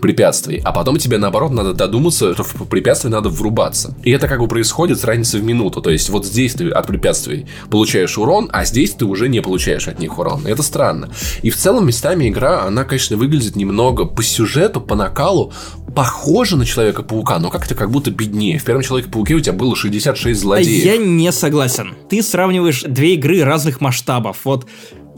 препятствий, а потом тебе, наоборот, надо додуматься, что в препятствие надо врубаться. И это как бы происходит с разницей в минуту. То есть, вот здесь ты от препятствий получаешь урон, а здесь ты уже не получаешь от них урон. Это странно. И в целом местами игра, она, конечно, выглядит немного по сюжету, по накалу, похоже на Человека-паука, но как-то как будто беднее. В первом Человеке-пауке у тебя было 66 злодеев. Я не согласен. Ты сравниваешь две игры разных масштабов. Вот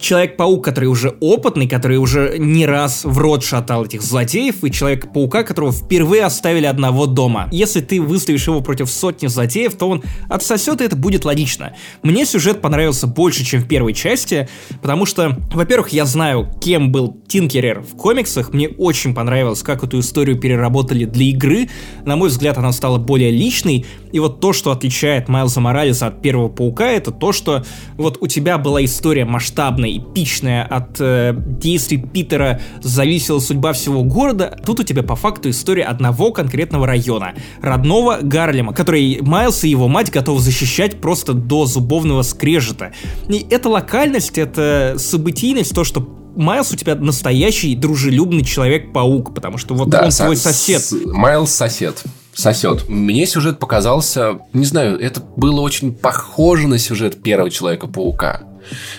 Человек-паук, который уже опытный, который уже не раз в рот шатал этих злодеев, и Человек-паука, которого впервые оставили одного дома. Если ты выставишь его против сотни злодеев, то он отсосет, и это будет логично. Мне сюжет понравился больше, чем в первой части, потому что, во-первых, я знаю, кем был Тинкерер в комиксах, мне очень понравилось, как эту историю переработали для игры, на мой взгляд, она стала более личной, и вот то, что отличает Майлза Моралеса от первого Паука, это то, что вот у тебя была история масштабная, эпичная, от э, действий Питера зависела судьба всего города, тут у тебя по факту история одного конкретного района, родного Гарлема, который Майлз и его мать готовы защищать просто до зубовного скрежета. И эта локальность, это событийность, то, что Майлз у тебя настоящий дружелюбный человек-паук, потому что вот да, он твой сосед. Майлз сосед сосет. Мне сюжет показался, не знаю, это было очень похоже на сюжет первого Человека-паука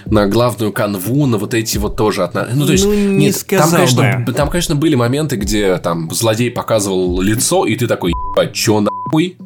на главную канву, на вот эти вот тоже отно... Ну, то есть, ну, не нет, там, конечно, бы. там, конечно, были моменты, где там злодей показывал лицо, и ты такой, ебать, чё нахуй?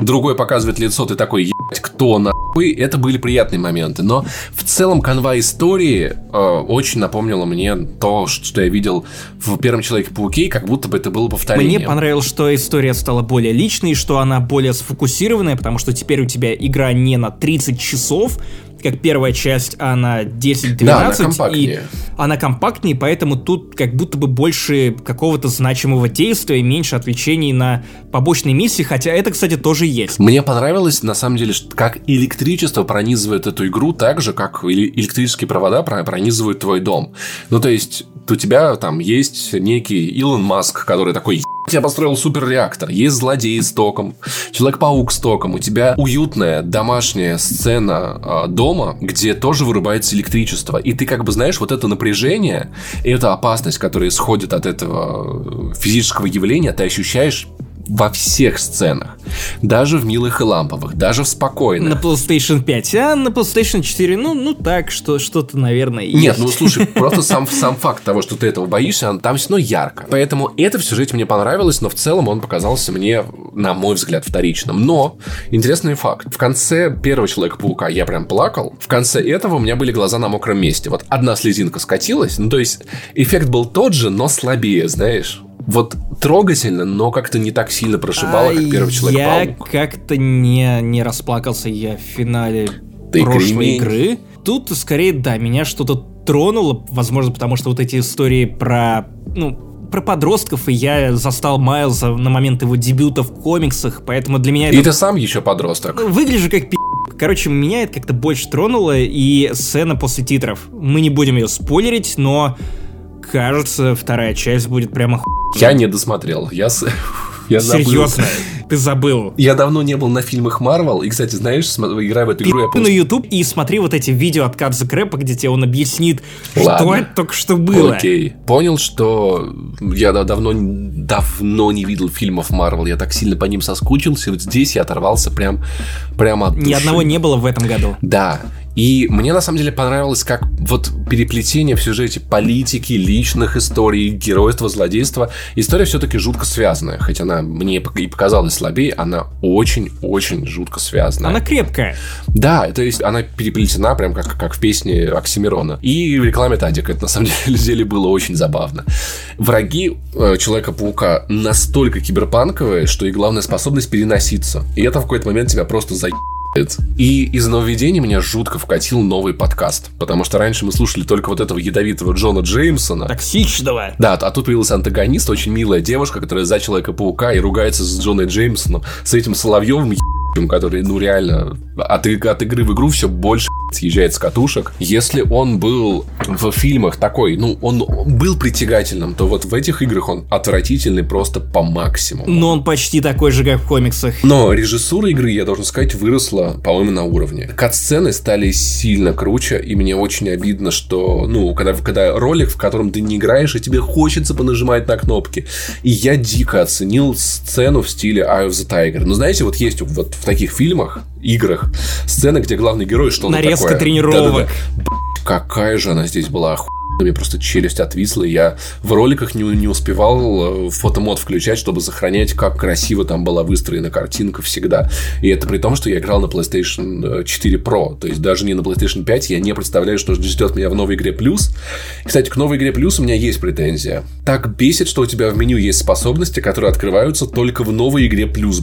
Другой показывает лицо, ты такой, ебать, кто нахуй? Это были приятные моменты. Но в целом канва истории э, очень напомнила мне то, что я видел в первом Человеке-пауке, как будто бы это было повторение. Мне понравилось, что история стала более личной, что она более сфокусированная, потому что теперь у тебя игра не на 30 часов, как первая часть, а на 10-12. Да, она компактнее. И она компактнее, поэтому тут как будто бы больше какого-то значимого действия, меньше отвлечений на побочные миссии, хотя это, кстати, тоже есть. Мне понравилось, на самом деле, как электричество пронизывает эту игру так же, как электрические провода пронизывают твой дом. Ну, то есть, у тебя там есть некий Илон Маск, который такой, я построил суперреактор, есть злодей с током, Человек-паук с током, у тебя уютная домашняя сцена э, дома, где тоже вырубается электричество, и ты как бы знаешь вот это напряжение и эту опасность, которая исходит от этого физического явления, ты ощущаешь во всех сценах. Даже в милых и ламповых, даже в спокойных. На PlayStation 5, а на PlayStation 4, ну, ну так, что, что-то, наверное, есть. Нет, ну слушай, просто сам, сам факт того, что ты этого боишься, там все равно ярко. Поэтому это в сюжете мне понравилось, но в целом он показался мне, на мой взгляд, вторичным. Но, интересный факт. В конце первого Человека-паука я прям плакал. В конце этого у меня были глаза на мокром месте. Вот одна слезинка скатилась. Ну, то есть, эффект был тот же, но слабее, знаешь вот трогательно, но как-то не так сильно прошибало, а как первый человек Я как-то не, не расплакался я в финале Ты прошлой кремень. игры. Тут скорее, да, меня что-то тронуло, возможно, потому что вот эти истории про, ну, про подростков, и я застал Майлза на момент его дебюта в комиксах, поэтому для меня и это... ты сам еще подросток. Выгляжу как пи***. Короче, меня это как-то больше тронуло, и сцена после титров. Мы не будем ее спойлерить, но кажется, вторая часть будет прямо ху... Я не досмотрел. Я, я забыл. Серьезно? Ты забыл? Я давно не был на фильмах Марвел. И, кстати, знаешь, играя в эту игру, я просто... на YouTube и смотри вот эти видео от Кадза Крэпа, где тебе он объяснит, Ладно. что это только что было. Окей. Понял, что я давно, давно не видел фильмов Марвел. Я так сильно по ним соскучился. Вот здесь я оторвался прям, прям от души. Ни одного не было в этом году. Да. И мне на самом деле понравилось, как вот переплетение в сюжете политики, личных историй, геройства, злодейства. История все-таки жутко связанная. Хоть она мне и показалась слабее, она очень-очень жутко связанная. Она крепкая. Да, то есть она переплетена прям как, как в песне Оксимирона. И в рекламе Тадика это на самом деле было очень забавно. Враги э, Человека-паука настолько киберпанковые, что и главная способность переноситься. И это в какой-то момент тебя просто за и из нововведений меня жутко вкатил новый подкаст. Потому что раньше мы слушали только вот этого ядовитого Джона Джеймсона. Токсичного. Да, а тут появился антагонист, очень милая девушка, которая за Человека-паука и ругается с Джоной Джеймсоном, с этим Соловьевым который, ну, реально от, от игры в игру все больше съезжает с катушек. Если он был в фильмах такой, ну, он был притягательным, то вот в этих играх он отвратительный просто по максимуму. Но он почти такой же, как в комиксах. Но режиссура игры, я должен сказать, выросла, по-моему, на уровне. Кат-сцены стали сильно круче, и мне очень обидно, что, ну, когда, когда ролик, в котором ты не играешь, и тебе хочется понажимать на кнопки. И я дико оценил сцену в стиле Eye of the Tiger. Ну, знаете, вот есть вот в таких фильмах, играх, сцена, где главный герой что-то Нарезка такое. тренировок. Да-да-да. Какая же она здесь была охуенная мне просто челюсть отвисла, и я в роликах не, не успевал э, фотомод включать, чтобы сохранять, как красиво там была выстроена картинка всегда. И это при том, что я играл на PlayStation 4 э, Pro, то есть даже не на PlayStation 5, я не представляю, что ждет меня в новой игре Плюс. Кстати, к новой игре Плюс у меня есть претензия. Так бесит, что у тебя в меню есть способности, которые открываются только в новой игре Плюс,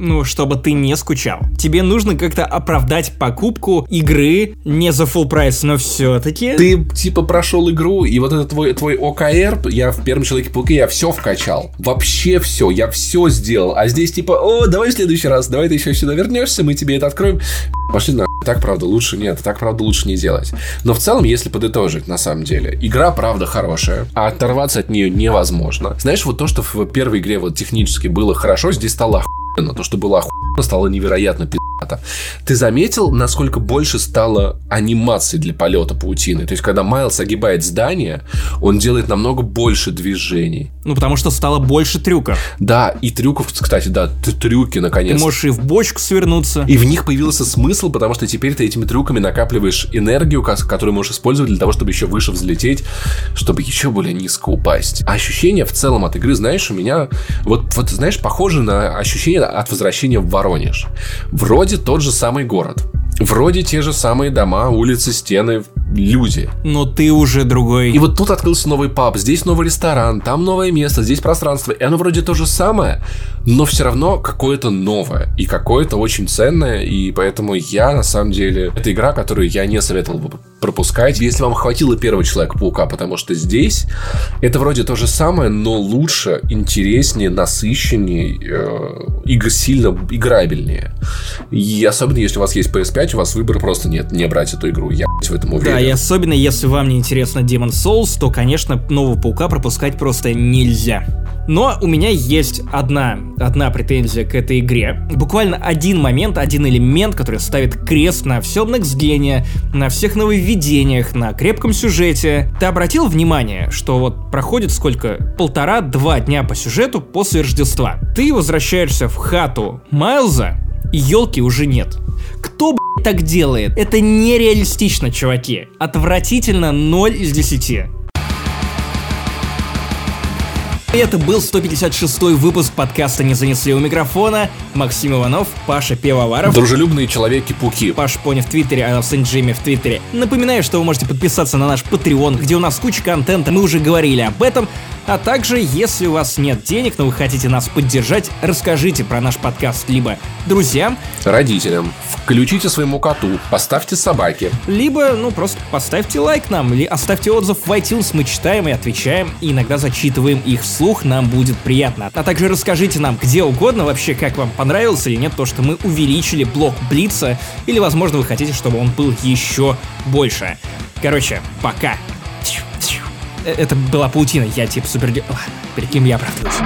ну, чтобы ты не скучал. Тебе нужно как-то оправдать покупку игры не за full прайс, но все-таки... Ты, типа, прошел игру, и вот этот твой, твой ОКР, я в первом Человеке-пауке, я все вкачал. Вообще все, я все сделал. А здесь, типа, о, давай в следующий раз, давай ты еще сюда вернешься, мы тебе это откроем. Пошли на так, правда, лучше нет, так, правда, лучше не делать. Но в целом, если подытожить, на самом деле, игра, правда, хорошая, а оторваться от нее невозможно. Знаешь, вот то, что в первой игре вот технически было хорошо, здесь стало охуенно. То, что было охуенно, стало невероятно пи***то. Ты заметил, насколько больше стало анимации для полета паутины? То есть, когда Майлз огибает здание, он делает намного больше движений. Ну, потому что стало больше трюков. Да, и трюков, кстати, да, трюки, наконец. Ты можешь и в бочку свернуться. И в них появился смысл, потому что теперь ты этими трюками накапливаешь энергию, которую можешь использовать для того, чтобы еще выше взлететь, чтобы еще более низко упасть. А ощущение в целом от игры, знаешь, у меня вот, вот знаешь, похоже на ощущение от возвращения в Воронеж. Вроде тот же самый город. Вроде те же самые дома, улицы, стены, люди. Но ты уже другой. И вот тут открылся новый паб, здесь новый ресторан, там новое место, здесь пространство. И оно вроде то же самое, но все равно какое-то новое. И какое-то очень ценное. И поэтому я, на самом деле, это игра, которую я не советовал бы пропускать, если вам хватило первого Человека-паука, потому что здесь это вроде то же самое, но лучше, интереснее, насыщеннее, э, и сильно играбельнее. И особенно, если у вас есть PS5, у вас выбора просто нет, не брать эту игру. Я в этом уверен. Да, и особенно, если вам не интересно Demon Souls, то, конечно, нового паука пропускать просто нельзя. Но у меня есть одна, одна претензия к этой игре. Буквально один момент, один элемент, который ставит крест на всем Next на всех нововведениях, на крепком сюжете. Ты обратил внимание, что вот проходит сколько? Полтора-два дня по сюжету после Рождества. Ты возвращаешься в хату Майлза, и елки уже нет. Кто, так делает? Это нереалистично, чуваки. Отвратительно 0 из 10. Это был 156 выпуск подкаста «Не занесли у микрофона». Максим Иванов, Паша Пивоваров. Дружелюбные человеки-пуки. Паш Пони в Твиттере, а Сент Джимми в Твиттере. Напоминаю, что вы можете подписаться на наш Patreon, где у нас куча контента, мы уже говорили об этом. А также, если у вас нет денег, но вы хотите нас поддержать, расскажите про наш подкаст либо друзьям, родителям, включите своему коту, поставьте собаке. Либо, ну, просто поставьте лайк нам, или оставьте отзыв в iTunes, мы читаем и отвечаем, и иногда зачитываем их вслух, нам будет приятно. А также расскажите нам где угодно вообще, как вам понравилось или нет то, что мы увеличили блок Блица, или, возможно, вы хотите, чтобы он был еще больше. Короче, пока. Э, это была паутина, я типа супер... Перед кем я оправдываюсь.